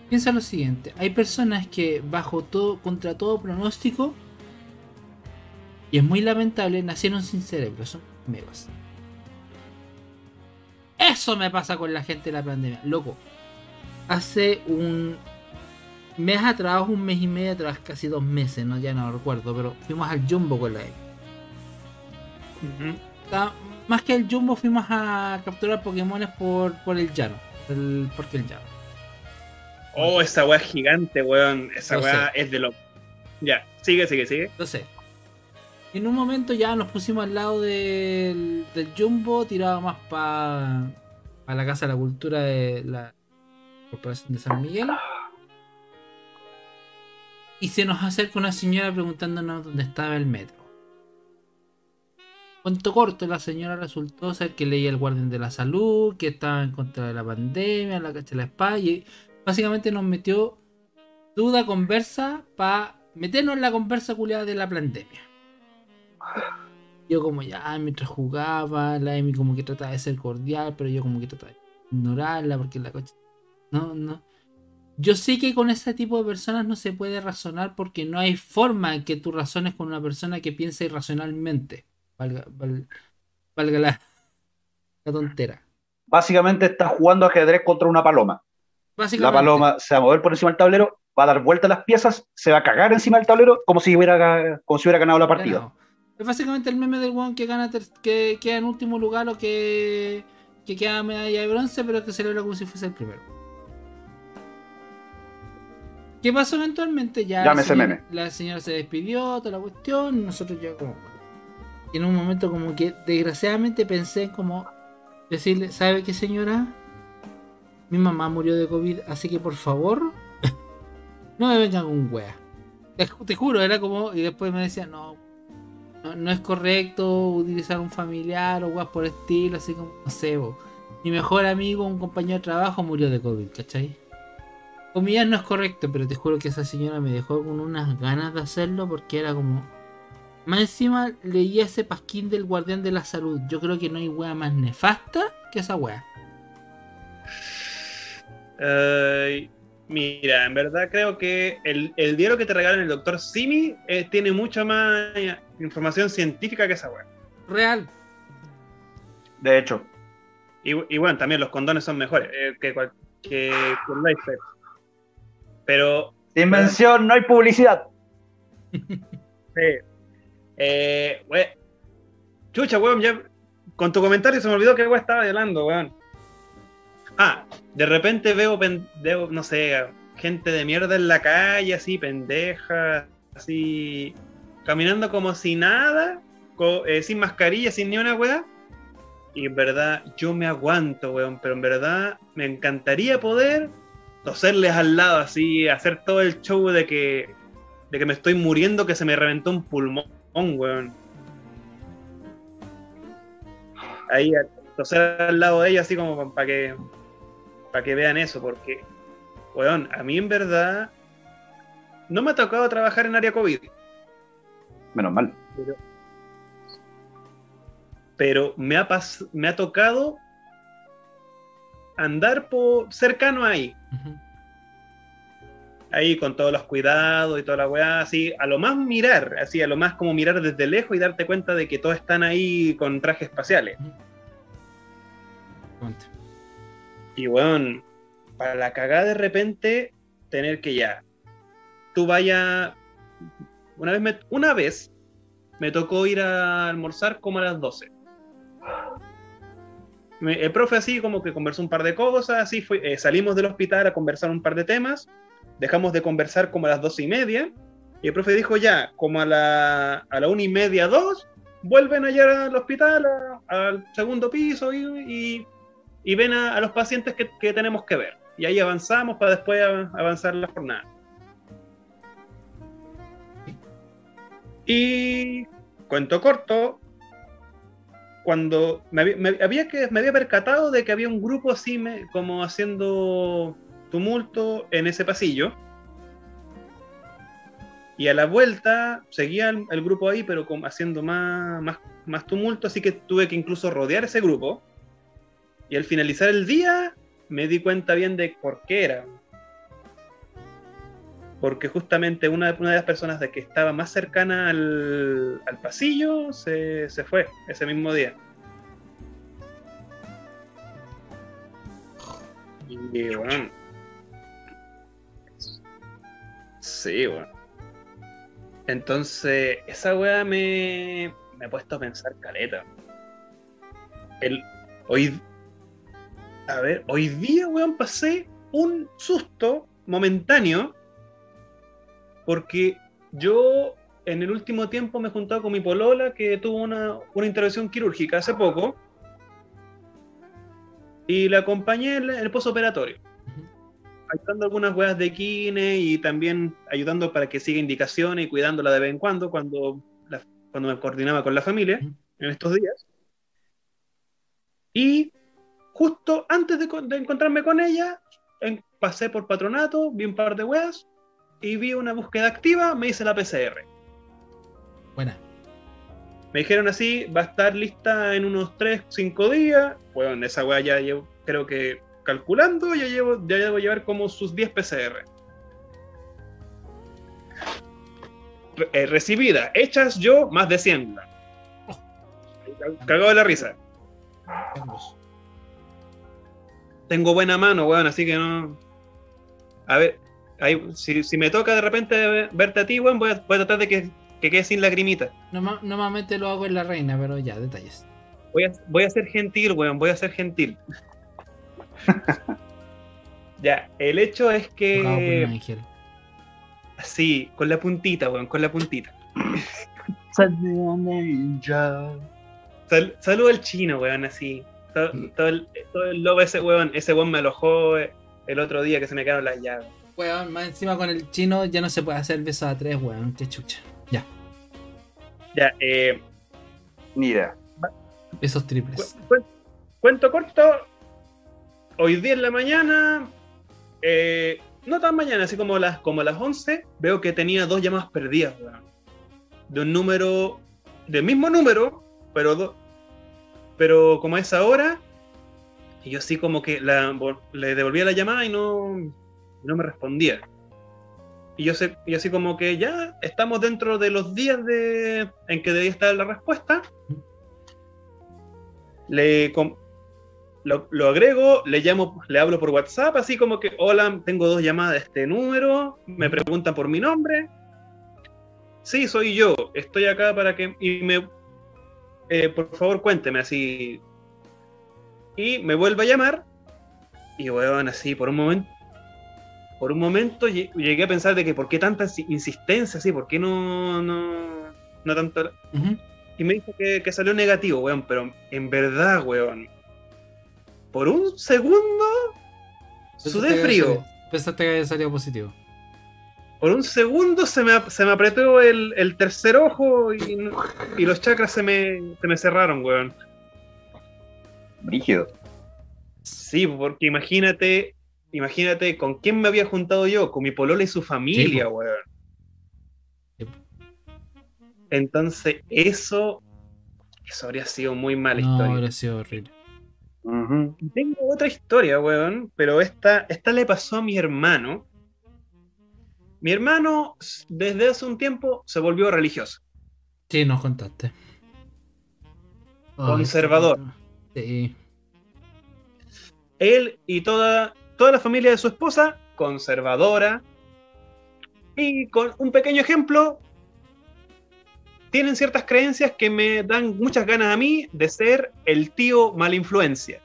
Piensa lo siguiente, hay personas que bajo todo, contra todo pronóstico, y es muy lamentable, nacieron sin cerebro, son megas. Eso me pasa con la gente de la pandemia. Loco, hace un mes atrás, un mes y medio atrás, casi dos meses, no ya no recuerdo, pero fuimos al Jumbo con la E. Más que el Jumbo fuimos a capturar Pokémones por, por el llano. El, porque el llano. Oh, esa weá es gigante, weón. Esa weá es de lo. Ya, sigue, sigue, sigue. No sé. En un momento ya nos pusimos al lado del, del Jumbo, tirado más para pa la Casa de la Cultura de la Corporación de San Miguel. Y se nos acerca una señora preguntándonos dónde estaba el metro. Cuento corto, la señora resultó ser que leía el Guardián de la Salud, que estaba en contra de la pandemia, la cacha de la espada, y básicamente nos metió duda conversa para meternos en la conversa culiada de la pandemia. Yo como ya mientras jugaba, la Emi como que trataba de ser cordial, pero yo como que trataba de ignorarla porque la coche... No, no. Yo sé que con ese tipo de personas no se puede razonar porque no hay forma que tú razones con una persona que piensa irracionalmente. Valga, valga la, la, tontera. Básicamente estás jugando ajedrez contra una paloma. La paloma se va a mover por encima del tablero, va a dar vuelta a las piezas, se va a cagar encima del tablero como si hubiera, como si hubiera ganado la partida. Es básicamente el meme del one que gana que queda en último lugar o que, que queda medalla de bronce, pero que celebra como si fuese el primero. ¿Qué pasó eventualmente? Ya la señora, meme. la señora se despidió, toda la cuestión, nosotros ya como... en un momento como que desgraciadamente pensé en como decirle, ¿sabe qué señora? Mi mamá murió de COVID, así que por favor, no me vengan con wea. Te, te, juro, era como, y después me decía, no, no, es correcto utilizar un familiar o guas por estilo, así como, no sé, mi mejor amigo, un compañero de trabajo murió de COVID, ¿cachai? Comillas no es correcto, pero te juro que esa señora me dejó con unas ganas de hacerlo porque era como... Más encima leía ese pasquín del guardián de la salud. Yo creo que no hay wea más nefasta que esa wea. Mira, en verdad creo que el, el diario que te regalan el doctor Simi eh, tiene mucha más información científica que esa weá. Real. De hecho. Y, bueno, también los condones son mejores eh, que, que, que Pero. Sin mención, no hay publicidad. (laughs) sí. Eh, Chucha, weón, ya. Con tu comentario se me olvidó que weón estaba hablando, weón. Ah, de repente veo, no sé, gente de mierda en la calle, así, pendeja, así, caminando como si nada, eh, sin mascarilla, sin ni una weá. Y en verdad, yo me aguanto, weón, pero en verdad me encantaría poder toserles al lado, así, hacer todo el show de que, de que me estoy muriendo, que se me reventó un pulmón, weón. Ahí, toser al lado de ella, así como para que para que vean eso, porque, weón, a mí en verdad no me ha tocado trabajar en área COVID. Menos mal. Pero, me, ha me ha tocado andar por cercano ahí. Ahí con todos los cuidados y toda la weá, así, a lo más mirar, así, a lo más como mirar desde lejos y darte cuenta de que todos están ahí con trajes espaciales. Y weón, para la cagada de repente, tener que ya. Tú vaya. Una vez me, una vez me tocó ir a almorzar como a las 12. el profe así como que conversó un par de cosas, así fue, eh, salimos del hospital a conversar un par de temas, dejamos de conversar como a las doce y media, y el profe dijo ya, como a la, a la una y media, dos, vuelven allá al hospital, al segundo piso, y y ven a, los pacientes que, tenemos que ver. Y ahí avanzamos para después avanzar la jornada. Y cuento corto, cuando me, había, que, me había percatado de que había un grupo así como haciendo tumulto en ese pasillo. Y a la vuelta seguía el, grupo ahí, pero haciendo más, más, más tumulto, así que tuve que incluso rodear ese grupo. Y al finalizar el día me di cuenta bien de por qué era. Porque justamente una, una de las personas de que estaba más cercana al, al pasillo se, se fue ese mismo día. Y bueno. Sí, bueno. Entonces, esa weá me, me ha puesto a pensar caleta. El, hoy, a ver, hoy día, weón, pasé un susto momentáneo porque yo en el último tiempo me he juntado con mi polola que tuvo una, una intervención quirúrgica hace poco y la acompañé en el posoperatorio. Ayudando algunas weas de kine y también ayudando para que siga indicaciones y cuidándola de vez en cuando cuando, cuando me coordinaba con la familia en estos días. Y justo antes de, encontrarme con ella, pasé por patronato, vi un par de weas y vi una búsqueda activa, me hice la PCR. Buena. Me dijeron así, va a estar lista en unos 3, 5 días. Bueno, esa weá ya llevo, creo que calculando, ya, llevo, ya debo llevar como sus 10 PCR. Eh, recibida, hechas yo, más de 100. Cagado de la risa. Tengo buena mano, weón, así que no. A ver, si, me toca de repente verte a ti, weón, voy a tratar de que que quede sin lagrimita. normalmente lo hago en la reina, pero ya, detalles. Voy a, voy a ser gentil, weón, voy a ser gentil. (laughs) ya, el hecho es que. Sí, con la puntita, weón, con la puntita. (laughs) Sal, saludo al chino, weón, así. Todo, el, todo el lobo ese weón, ese weón me alojó el otro día que se me quedaron las llaves. Weón, más encima con el chino ya no se puede hacer besos a tres, weón, qué chucha. Ya. Ya, eh. Mira. Esos triples. cuento corto. Hoy día en la mañana. Eh, no tan mañana, así como las, como las 11, veo que tenía dos llamadas perdidas, De un número. Del mismo número, pero pero como a esa hora. Y yo así como que le devolvía la llamada y no, no me respondía. Y yo, sé, y así como que ya estamos dentro de los días de, en que debía estar la respuesta. Le, lo, agrego, le llamo, le hablo por WhatsApp, así como que, hola, tengo dos llamadas de este número, me preguntan por mi nombre. Sí, soy yo, estoy acá para que... Y me, eh, por favor, cuénteme así. Y me vuelve a llamar. Y bueno, así, por un momento, por un momento llegué a pensar de que por qué tanta insistencia, así, por qué no, no, no tanto... Y me dijo que, salió negativo, weón, pero en verdad, weón, por un segundo sudé frío. Pensaste que había salido positivo. Por un segundo se me, se me apretó el, tercer ojo y, y, los chakras se me, se me cerraron, weón. Brígido. Sí, porque imagínate imagínate con quién me había juntado yo, con mi polola y su familia, weón. Entonces, eso, eso habría sido muy mala no, historia. habría sido horrible. Tengo otra historia, weón, pero esta, esta le pasó a mi hermano. Mi hermano, desde hace un tiempo, se volvió religioso. Sí, nos contaste. Conservador. Sí. Él y toda toda la familia de su esposa, conservadora. Y con un pequeño ejemplo, tienen ciertas creencias que me dan muchas ganas a mí de ser el tío mala influencia.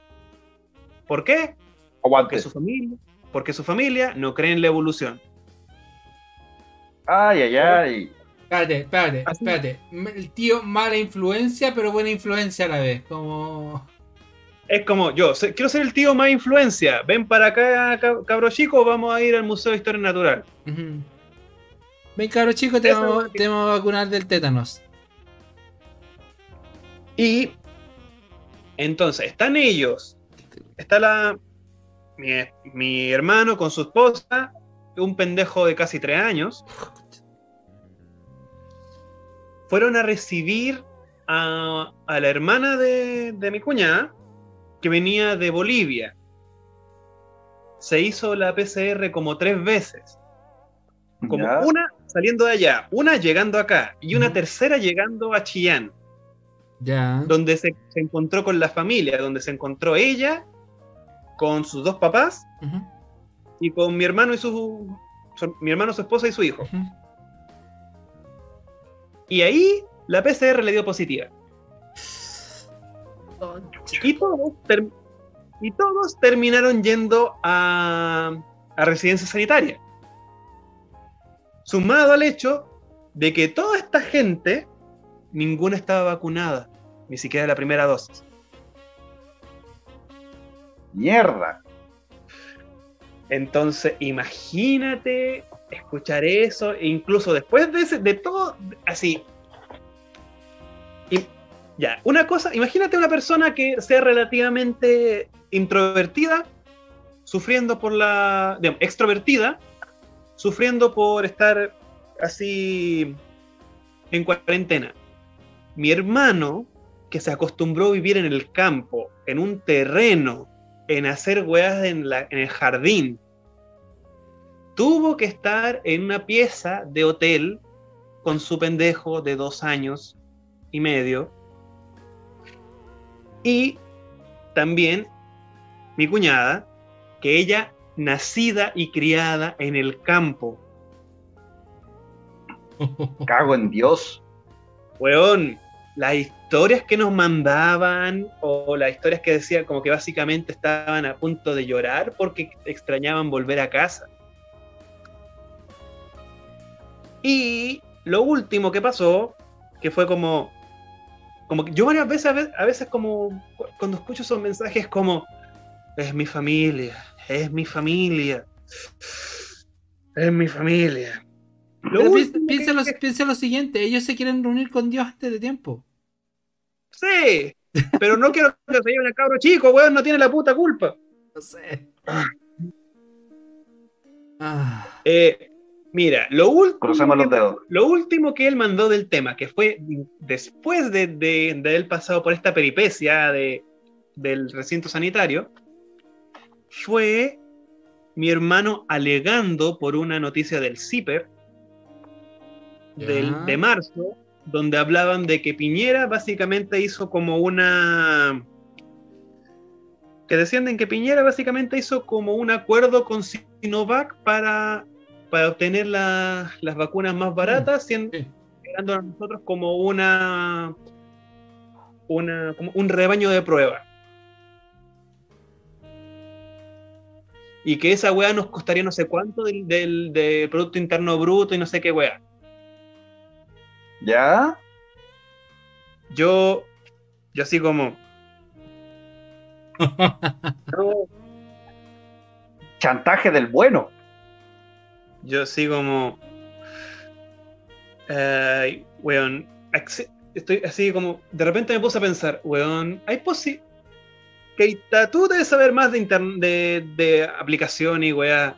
¿Por qué? Porque su, familia, porque su familia no cree en la evolución. Ay, ay, ay. Espérate, espérate, espérate. El tío mala influencia, pero buena influencia a la vez. Como es como yo, quiero ser el tío más influencia. Ven para acá, cabro chico, vamos a ir al Museo de Historia Natural. Ven, cabro chico, te vamos, a vacunar del tétanos. Y entonces, están ellos. Está la mi, mi hermano con su esposa, un pendejo de casi tres años. fueron a recibir a, la hermana de, de mi cuñada, que venía de Bolivia. Se hizo la PCR como tres veces. Como una saliendo de allá, una llegando acá y una tercera llegando a Chillán. Ya. Donde se, encontró con la familia, donde se encontró ella con sus dos papás y con mi hermano y su, mi hermano, su esposa y su hijo. Y ahí la PCR le dio positiva. Y todos, y todos terminaron yendo a, a residencia sanitaria. Sumado al hecho de que toda esta gente, ninguna estaba vacunada, ni siquiera la primera dosis. Mierda. Entonces, imagínate escuchar eso, e incluso después de, de todo, así. Y, ya, una cosa, imagínate una persona que sea relativamente introvertida, sufriendo por la. Digamos, extrovertida, sufriendo por estar así en cuarentena. Mi hermano, que se acostumbró a vivir en el campo, en un terreno, en hacer weas en, en el jardín, tuvo que estar en una pieza de hotel con su pendejo de dos años y medio. Y también mi cuñada, que ella nacida y criada en el campo. (laughs) Cago en Dios. Weón, las historias que nos mandaban o las historias que decían como que básicamente estaban a punto de llorar porque extrañaban volver a casa. Y lo último que pasó, que fue como, como que yo varias veces, a veces como cuando escucho esos mensajes como, es mi familia, es mi familia. Es mi familia. piensa, lo, siguiente, ellos se quieren reunir con Dios antes de tiempo. Sí, pero no quiero que se lleven el cabro chico, weón, no tiene la puta culpa. No sé. Ah. Eh, mira, lo último, lo último que él mandó del tema, que fue después de, de, de él pasado por esta peripecia de, del recinto sanitario, fue mi hermano alegando por una noticia del CIPER del, de marzo, donde hablaban de que Piñera básicamente hizo como una... que decían que Piñera básicamente hizo como un acuerdo con Sinovac para, para obtener las vacunas más baratas, mm, siendo, a nosotros como una, una como un rebaño de prueba. Y que esa weá nos costaría no sé cuánto del, del, Producto Interno Bruto y no sé qué weá. ¿Ya? Yo, yo así como... (laughs) Chantaje del bueno. Yo así como... Eh, weón, estoy así como... De repente me puse a pensar, weón, ¿hay posibilidad Keita, tú debes saber más de, de, de aplicación y weá.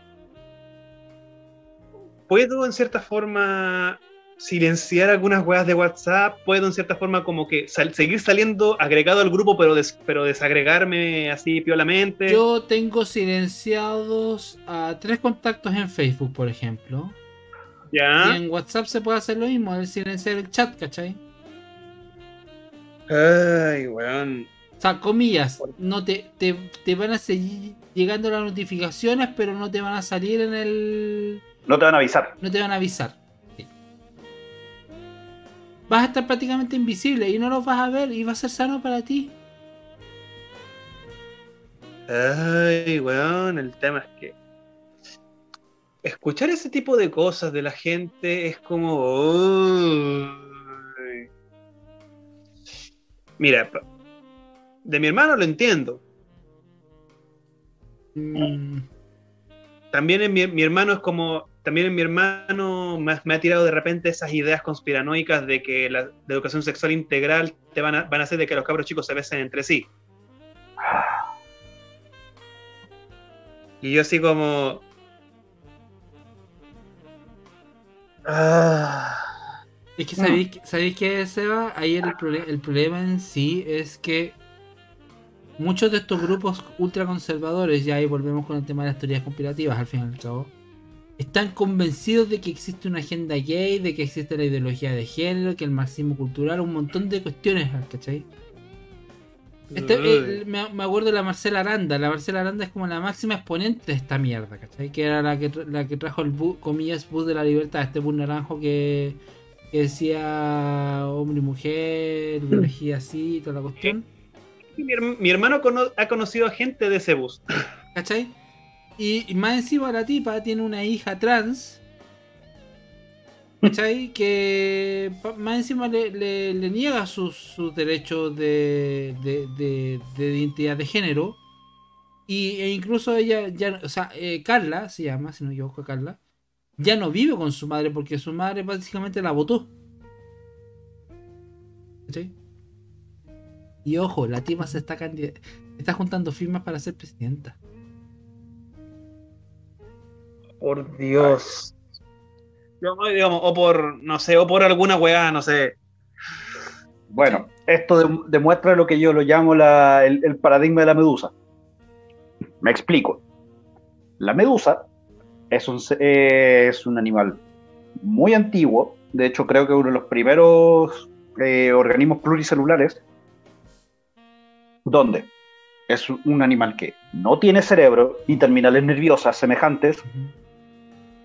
¿Puedo en cierta forma silenciar algunas weas de WhatsApp? ¿Puedo en cierta forma como que seguir saliendo agregado al grupo pero, pero desagregarme así piolamente? Yo tengo silenciados a tres contactos en Facebook, por ejemplo. Ya. Y en WhatsApp se puede hacer lo mismo, el silenciar el chat, ¿cachai? Ay, weón. O sea, comillas, no te, te, van a seguir llegando las notificaciones, pero no te van a salir en el. No te van a avisar. No te van a avisar. Vas a estar prácticamente invisible y no los vas a ver y va a ser sano para ti. Ay, weón, el tema es que. Escuchar ese tipo de cosas de la gente es como. Mira, de mi hermano lo entiendo. Mm. También mi, mi, hermano es como. También mi hermano me, ha tirado de repente esas ideas conspiranoicas de que la, educación sexual integral te van a, van a hacer de que los cabros chicos se besen entre sí. Y yo así como. Ah, Es que sabéis. ¿sabéis qué, Seba? Ahí el, el problema en sí es que muchos de estos grupos ultraconservadores, ya ahí volvemos con el tema de las teorías conspirativas al fin y al cabo, están convencidos de que existe una agenda gay, de que existe la ideología de género, que el marxismo cultural, un montón de cuestiones, ¿cachai? Este, eh, me, acuerdo de la Marcela Aranda. La Marcela Aranda es como la máxima exponente de esta mierda, ¿cachai? Que era la que, la que trajo el comillas, bus de la libertad, este bus naranjo que, decía hombre y mujer, biología así, toda la cuestión. Mi, hermano ha conocido a gente de ese bus. (laughs) ¿Cachai? Y, más encima la tipa tiene una hija trans. ¿Cachai? (laughs) Que más encima le, niega sus, derechos de, de, identidad de género. Y, e incluso ella, ya, o sea, eh, Carla se llama, si no yo equivoco, Carla, ya no vive con su madre porque su madre básicamente la votó. ¿Cachai? Y ojo, la tipa se está, está juntando firmas para ser presidenta. Por Dios. digamos, o por, no sé, o por alguna weá, no sé. Bueno, esto demuestra lo que yo lo llamo el, paradigma de la medusa. Me explico. La medusa es un, es un animal muy antiguo, de hecho creo que uno de los primeros eh, organismos pluricelulares, donde es un animal que no tiene cerebro ni terminales nerviosas semejantes,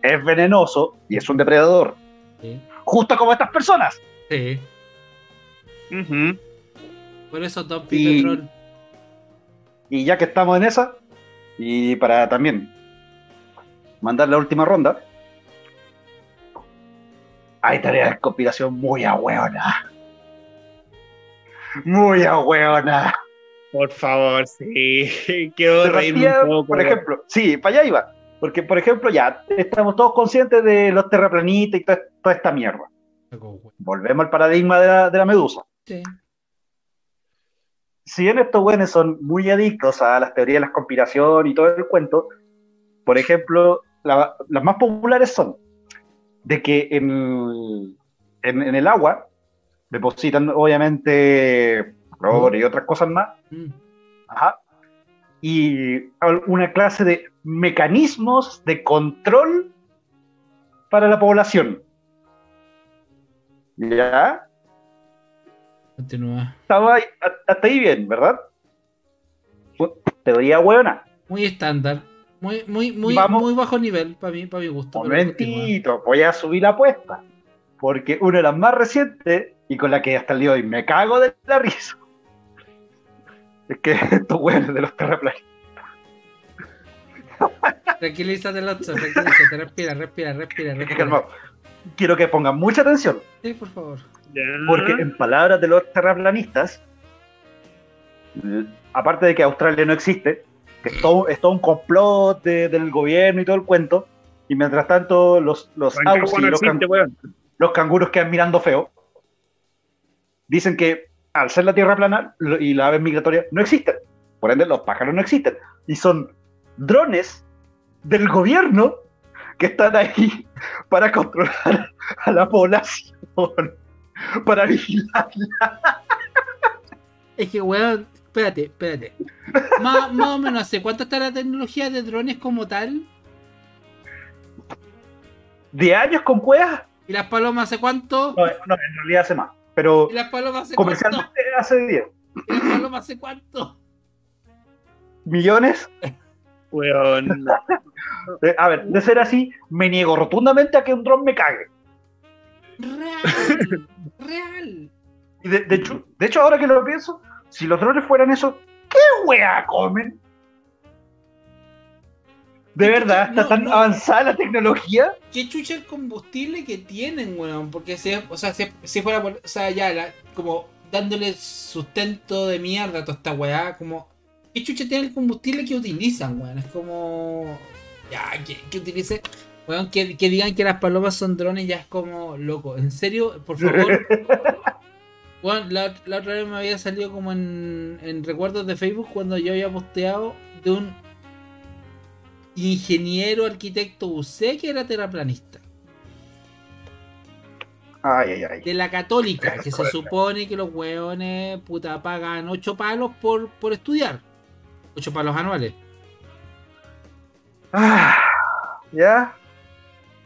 es venenoso y es un depredador. Justo como estas personas. Sí. Por eso Top y, y ya que estamos en esa, y para también mandar la última ronda, hay tareas de conspiración muy ahueona. Muy ahueona. Por favor, sí. (laughs) Quiero reírme un poco. Por ejemplo, sí, para allá iba. Porque, por ejemplo, ya estamos todos conscientes de los terraplanistas y toda, esta mierda. Volvemos al paradigma de la, medusa. Sí. Si bien estos güeyes son muy adictos a las teorías de la conspiración y todo el cuento, por ejemplo, las más populares son de que en, en, el agua depositan obviamente y otras cosas más. Mm. Ajá y una clase de mecanismos de control para la población. ¿Ya? Continúa. Estaba ahí, hasta ahí bien, ¿verdad? Teoría buena. Muy estándar. Muy, muy, muy, muy bajo nivel para mí, para mi gusto. Momentito, voy a subir la apuesta. Porque una de las más recientes y con la que hasta el día de hoy me cago de la risa es que (laughs) estos hueones de los terraplanistas. Tranquilízate, Lotso, tranquilízate, respira, respira, respira. respira. Quiero que pongan mucha atención. Sí, por favor. Porque en palabras de los terraplanistas, aparte de que Australia no existe, que es todo, un complot del gobierno y todo el cuento, y mientras tanto los, los, los, canguros quedan mirando feo, dicen que al ser la Tierra plana y la ave migratoria no existen. Por ende, los pájaros no existen. Y son drones del gobierno que están ahí (laughs) para controlar a la población, (laughs) para vigilarla. Es que, weón, espérate, espérate. (laughs) más, o menos, ¿hace cuánto está la tecnología de drones como tal? ¿De años con cuevas? ¿Y las palomas hace cuánto? No, no en realidad hace más. Pero ¿Y las palomas hace comercialmente cuánto? hace 10. ¿Y las palomas hace cuánto? ¿Millones? Weón. (laughs) Eh, a ver, de ser así, me niego rotundamente a que un dron me cague. Real. real. Y de, hecho, de hecho, ahora que lo pienso, si los drones fueran eso, ¿qué wea comen? De verdad, está tan avanzada la tecnología. ¿Qué chucha el combustible que tienen, weón? Porque si, o sea, si, fuera o sea, ya, como dándole sustento de mierda a toda esta weá, como, ¿qué chucha tiene el combustible que utilizan, weón? Es como, ya, que, utilice, weón, que, digan que las palomas son drones, ya es como, loco, en serio, por favor. (laughs) weón, la, la, otra vez me había salido como en, en recuerdos de Facebook cuando yo había posteado de un ingeniero arquitecto UC que era terraplanista. de la católica, (laughs) que se supone que los hueones puta pagan 8 palos por, por estudiar. 8 palos anuales. Ah, ¿Ya?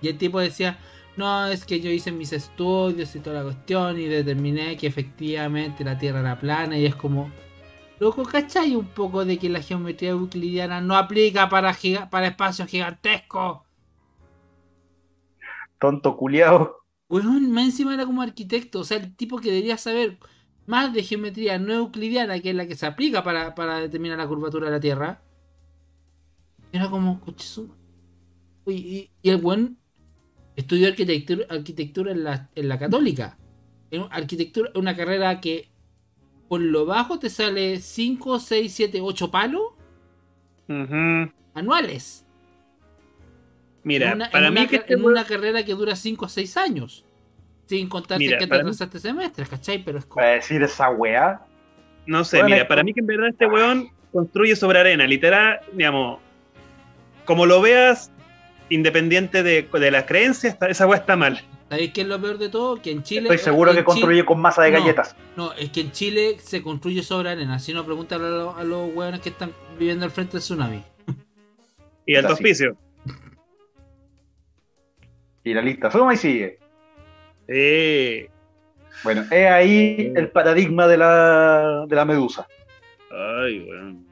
Y el tipo decía, no, es que yo hice mis estudios y toda la cuestión y determiné que efectivamente la Tierra era plana y es como... Loco, ¿cachai? Un poco de que la geometría euclidiana no aplica para, para espacios gigantescos. Tonto culiao. Weón, más encima era como arquitecto, o sea, el tipo que debería saber más de geometría no euclidiana, que es la que se aplica para, determinar la curvatura de la Tierra. Era como, y, y el buen estudió arquitectura, arquitectura en, la, en la católica. Arquitectura es una carrera que por lo bajo te sale 5, 6, 7, 8 palos anuales. Mira, para mí que en una carrera que dura 5 o 6 años. Sin contar que te atrasaste semestres, ¿cachai? Pero es como... ¿Para decir esa weá? No sé, mira, para mí que en verdad este weón construye sobre arena, literal, digamos, como lo veas, independiente de, de la creencia, esa weá está mal. ¿Sabéis qué es lo peor de todo? Que en Chile. Estoy seguro que construye con masa de galletas. No, es que en Chile se construye sobre arena. Si no, pregúntale a, los, a los hueones que están viviendo al frente del tsunami. Y al hospicio. Y la lista suma y sigue. Sí. Bueno, es ahí el paradigma de la, de la medusa. Ay, bueno.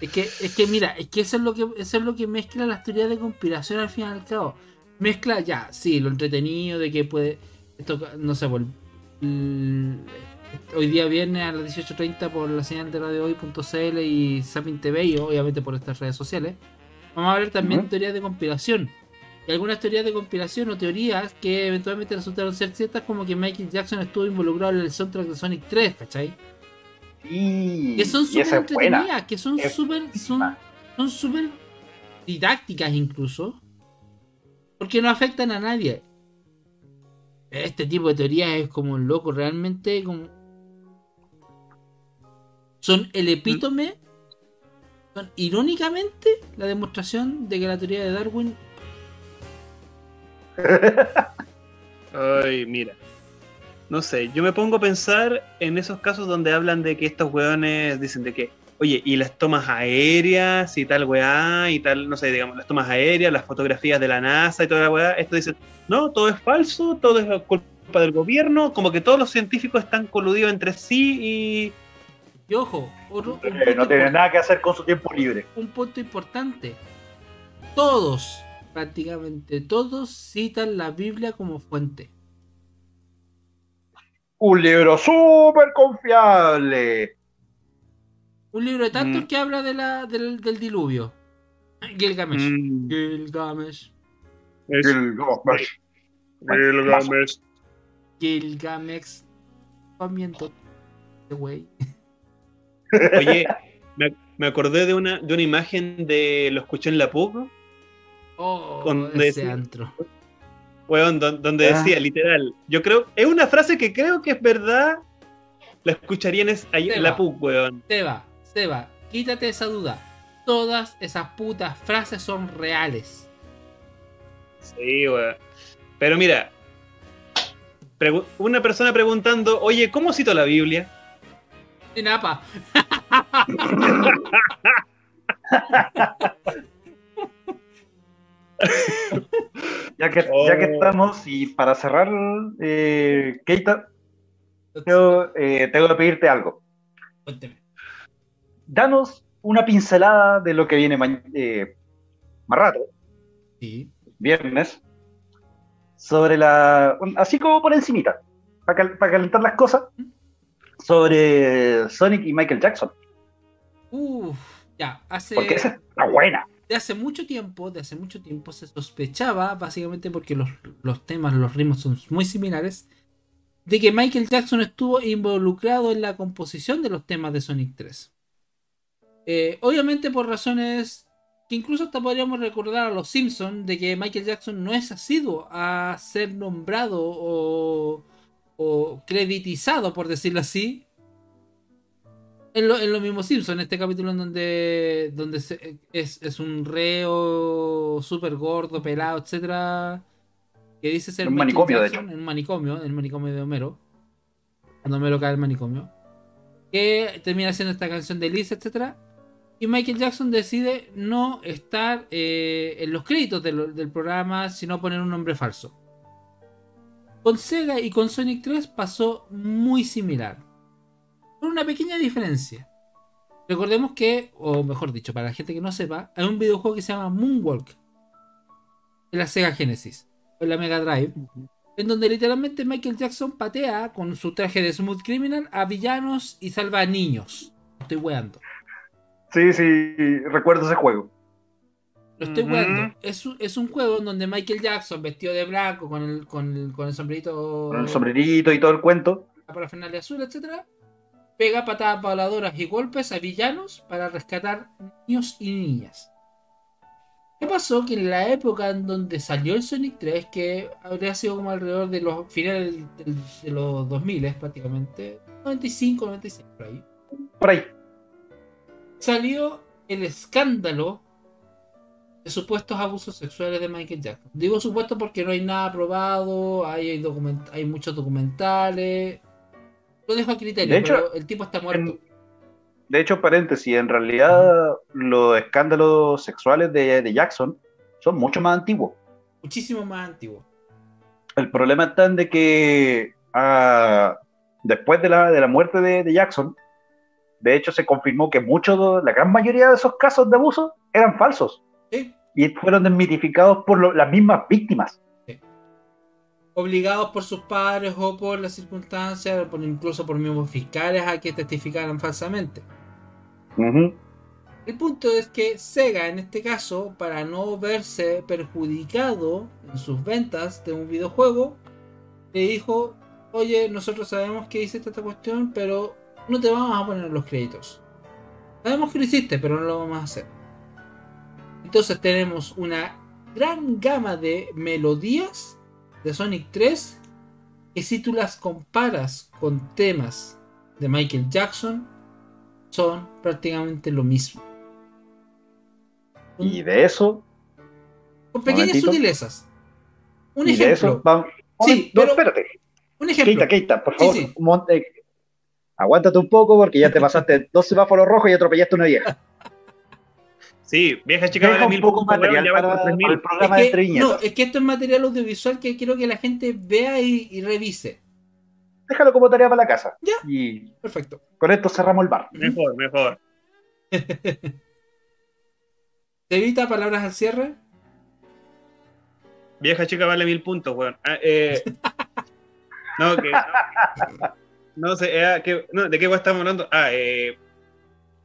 Es que, es que mira, es que eso es lo que eso es lo que mezcla las teorías de conspiración al fin y al cabo. Mezcla ya, sí, lo entretenido de que puede. Esto, no sé, por, hoy día viernes a las 18.30 por la señal de radio hoy.cl y Sapin TV y obviamente por estas redes sociales. Vamos a ver también teorías de conspiración y algunas teorías de conspiración o teorías que eventualmente resultaron ser ciertas, como que Michael Jackson estuvo involucrado en el soundtrack de Sonic 3, ¿cachai? Y, que son súper entretenidas, que son súper son, son súper didácticas incluso, porque no afectan a nadie. Este tipo de teorías es como un loco, realmente como... Son el epítome, son irónicamente la demostración de que la teoría de Darwin Ay, mira. No sé, yo me pongo a pensar en esos casos donde hablan de que estos weones dicen de que, oye, y las tomas aéreas y tal weá, y tal, no sé, digamos, las tomas aéreas, las fotografías de la NASA y toda la weá, esto dicen, no, todo es falso, todo es culpa del gobierno, como que todos los científicos están coludidos entre sí y... Y ojo, eh, no tiene nada que hacer con su tiempo libre. Un punto importante. Todos prácticamente todos citan la Biblia como fuente. Un libro súper confiable. Un libro de tantos mm. que habla de la, del, diluvio. Gilgamesh. Mm. Gilgamesh. Gilgamesh. Gilgamesh. Gilgamesh. Pamiento. güey. Oye, me, acordé de una, de una imagen de lo escuché en la PUC Oh, donde ese decía, antro. donde ah. decía, literal, yo creo, es una frase que creo que es verdad, la escucharían en la PUC, weón. Seba, Seba, quítate esa duda. Todas esas putas frases son reales. Sí, weón. Pero mira, una persona preguntando, oye, ¿cómo cito la Biblia? En APA. ya, que, ya que oh. estamos, y para cerrar, eh, Keita, eh, tengo que pedirte algo. Cuénteme. Danos una pincelada de lo que viene eh, más rato, sí. viernes, sobre la. Así como por encimita, para, calentar las cosas, sobre Sonic y Michael Jackson. Uff, ya, hace. Porque esa está buena de hace mucho tiempo, de hace mucho tiempo se sospechaba, básicamente porque los, temas, los ritmos son muy similares, de que Michael Jackson estuvo involucrado en la composición de los temas de Sonic 3. Eh, obviamente por razones que incluso hasta podríamos recordar a los Simpsons, de que Michael Jackson no es asiduo a ser nombrado o, o creditizado, por decirlo así, en lo, en lo mismo Simpson, en este capítulo en donde, donde es, es, un reo súper gordo, pelado, etcétera que dice ser Un Michael manicomio, de Jackson en un manicomio, en el manicomio de Homero. Cuando Homero cae al manicomio. Que termina haciendo esta canción de Liz, etc. Y Michael Jackson decide no estar eh, en los créditos del, del programa, sino poner un nombre falso. Con Sega y con Sonic 3 pasó muy similar. Con una pequeña diferencia. Recordemos que, o mejor dicho, para la gente que no sepa, hay un videojuego que se llama Moonwalk. En la Sega Genesis. O en la Mega Drive. En donde literalmente Michael Jackson patea con su traje de Smooth Criminal a villanos y salva a niños. Estoy weando. Sí, sí, recuerdo ese juego. Lo estoy weando. Es, un- es un juego en donde Michael Jackson, vestido de blanco, con el, con el, con el sombrerito. Con el sombrerito y todo el cuento. la parafernalia azul, etc. Pega patadas voladoras y golpes a villanos para rescatar niños y niñas. ¿Qué pasó? Que en la época en donde salió el Sonic 3, que habría sido como alrededor de los finales de los 2000 prácticamente, 95, 96 por ahí, Por ahí. Salió el escándalo de supuestos abusos sexuales de Michael Jackson. Digo supuesto porque no hay nada probado, hay, hay, document- hay muchos documentales. Lo dejo a criterio, De hecho, pero el tipo está muerto. De hecho, paréntesis, en realidad los escándalos sexuales de, de Jackson son mucho más antiguos. Muchísimo más antiguo. El problema está en de que ah, después de la, de la muerte de, de Jackson, de hecho se confirmó que muchos, la gran mayoría de esos casos de abuso eran falsos ¿sí? y fueron desmitificados por lo- las mismas víctimas. Obligados por sus padres o por las circunstancias, por, incluso por mismos fiscales a que testificaran falsamente. El punto es que Sega, en este caso, para no verse perjudicado en sus ventas de un videojuego, le dijo, oye, nosotros sabemos que hiciste esta cuestión, pero no te vamos a poner los créditos. Sabemos que lo hiciste, pero no lo vamos a hacer. Entonces tenemos una gran gama de melodías de Sonic 3 que si tú las comparas con temas de Michael Jackson, son prácticamente lo mismo. Y de eso, Con pequeñas momentito. sutilezas. Un y de eso, ejemplo. vamos. Sí, no, pero- espérate. Un ejemplo. Keita, Keita, por Sí, favor, sí. monte- aguántate un poco porque ya te pasaste (laughs) dos semáforos rojos y atropellaste una vieja. Sí, vieja chica Deja vale un mil poco puntos, material para, para el programa Es que, no, es que esto es material audiovisual que quiero que la gente vea y, y revise. Déjalo como tarea para la casa. Ya. Y Perfecto. con esto cerramos el bar. Mejor, mejor. ¿Te (laughs) evita palabras al cierre? Vieja chica vale mil puntos, weón. Ah, eh, (laughs) no, que. No sé, eh, que- no, ¿de qué estamos hablando? Ah, eh,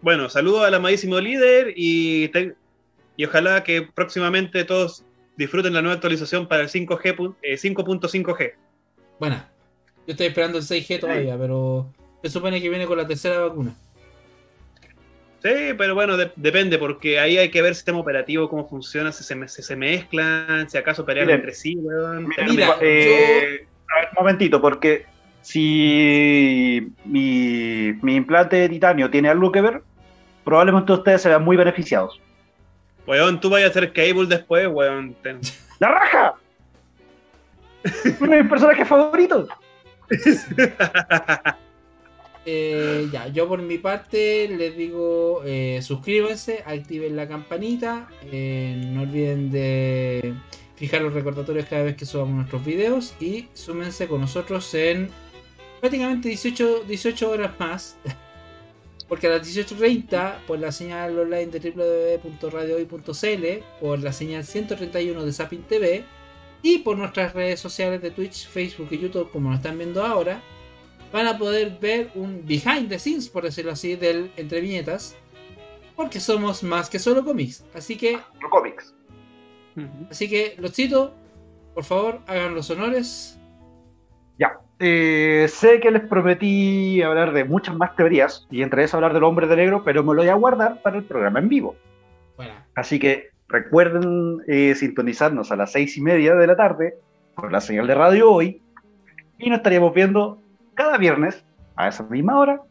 bueno, saludo al amadísimo líder y, te- y ojalá que próximamente todos disfruten la nueva actualización para el 5G, pu- eh, 5.5G. Bueno, yo estoy esperando el 6G todavía, pero se supone que viene con la tercera vacuna. Sí, pero bueno, de- depende, porque ahí hay que ver el sistema operativo, cómo funciona, si se, me- si se mezclan, si acaso pelean Miren, entre sí, weón. Mira, Mira, eh, a ver, un momentito, porque si mi, mi implante de titanio tiene algo que ver, probablemente ustedes se vean muy beneficiados. Weón, tú vayas a hacer cable después, weón. Ten- (laughs) ¡La raja! Uno de mis personajes favoritos. (laughs) Eh, ya, yo por mi parte les digo eh, suscríbanse, activen la campanita, eh, no olviden de fijar los recordatorios cada vez que subamos nuestros videos y súmense con nosotros en prácticamente 18, 18 horas más. (laughs) Porque a las 18.30 por la señal online de www.radiohoy.cl, por la señal 131 de Sapin TV y por nuestras redes sociales de Twitch, Facebook y YouTube como nos están viendo ahora, van a poder ver un behind the scenes, por decirlo así, del Entre Viñetas. Porque somos más que solo cómics. Así que, Cómics. así que, los cito, por favor, hagan los honores. Eh, sé que les prometí hablar de muchas más teorías y entre esas hablar del hombre de negro, pero me lo voy a guardar para el programa en vivo. Bueno, Así que recuerden eh, sintonizarnos a las seis y media de la tarde por la señal de radio hoy y nos estaríamos viendo cada viernes a esa misma hora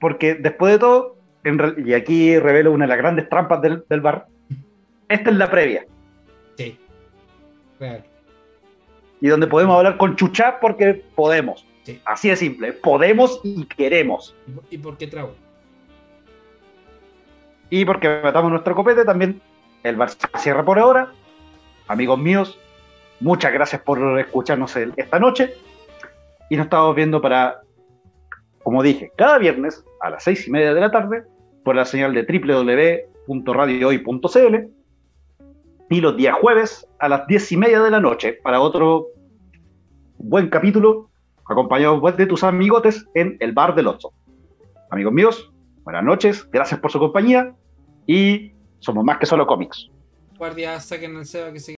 porque después de todo, en y aquí revelo una de las grandes trampas del, del bar, esta es la previa. sí. Real. Y donde podemos hablar con chucha porque podemos. Así de simple, podemos y queremos. ¿Y por qué trago? Y porque matamos nuestro copete, también el bar se cierra por ahora. Amigos míos, muchas gracias por escucharnos esta noche. Y nos estamos viendo para, como dije, cada viernes a las seis y media de la tarde por la señal de www.radiohoy.cl y los días jueves a las diez y media de la noche para otro buen capítulo acompañado de tus amigotes en el bar del Ocho. Amigos míos, buenas noches, gracias por su compañía y somos más que solo cómics. Guardia, saquen el que se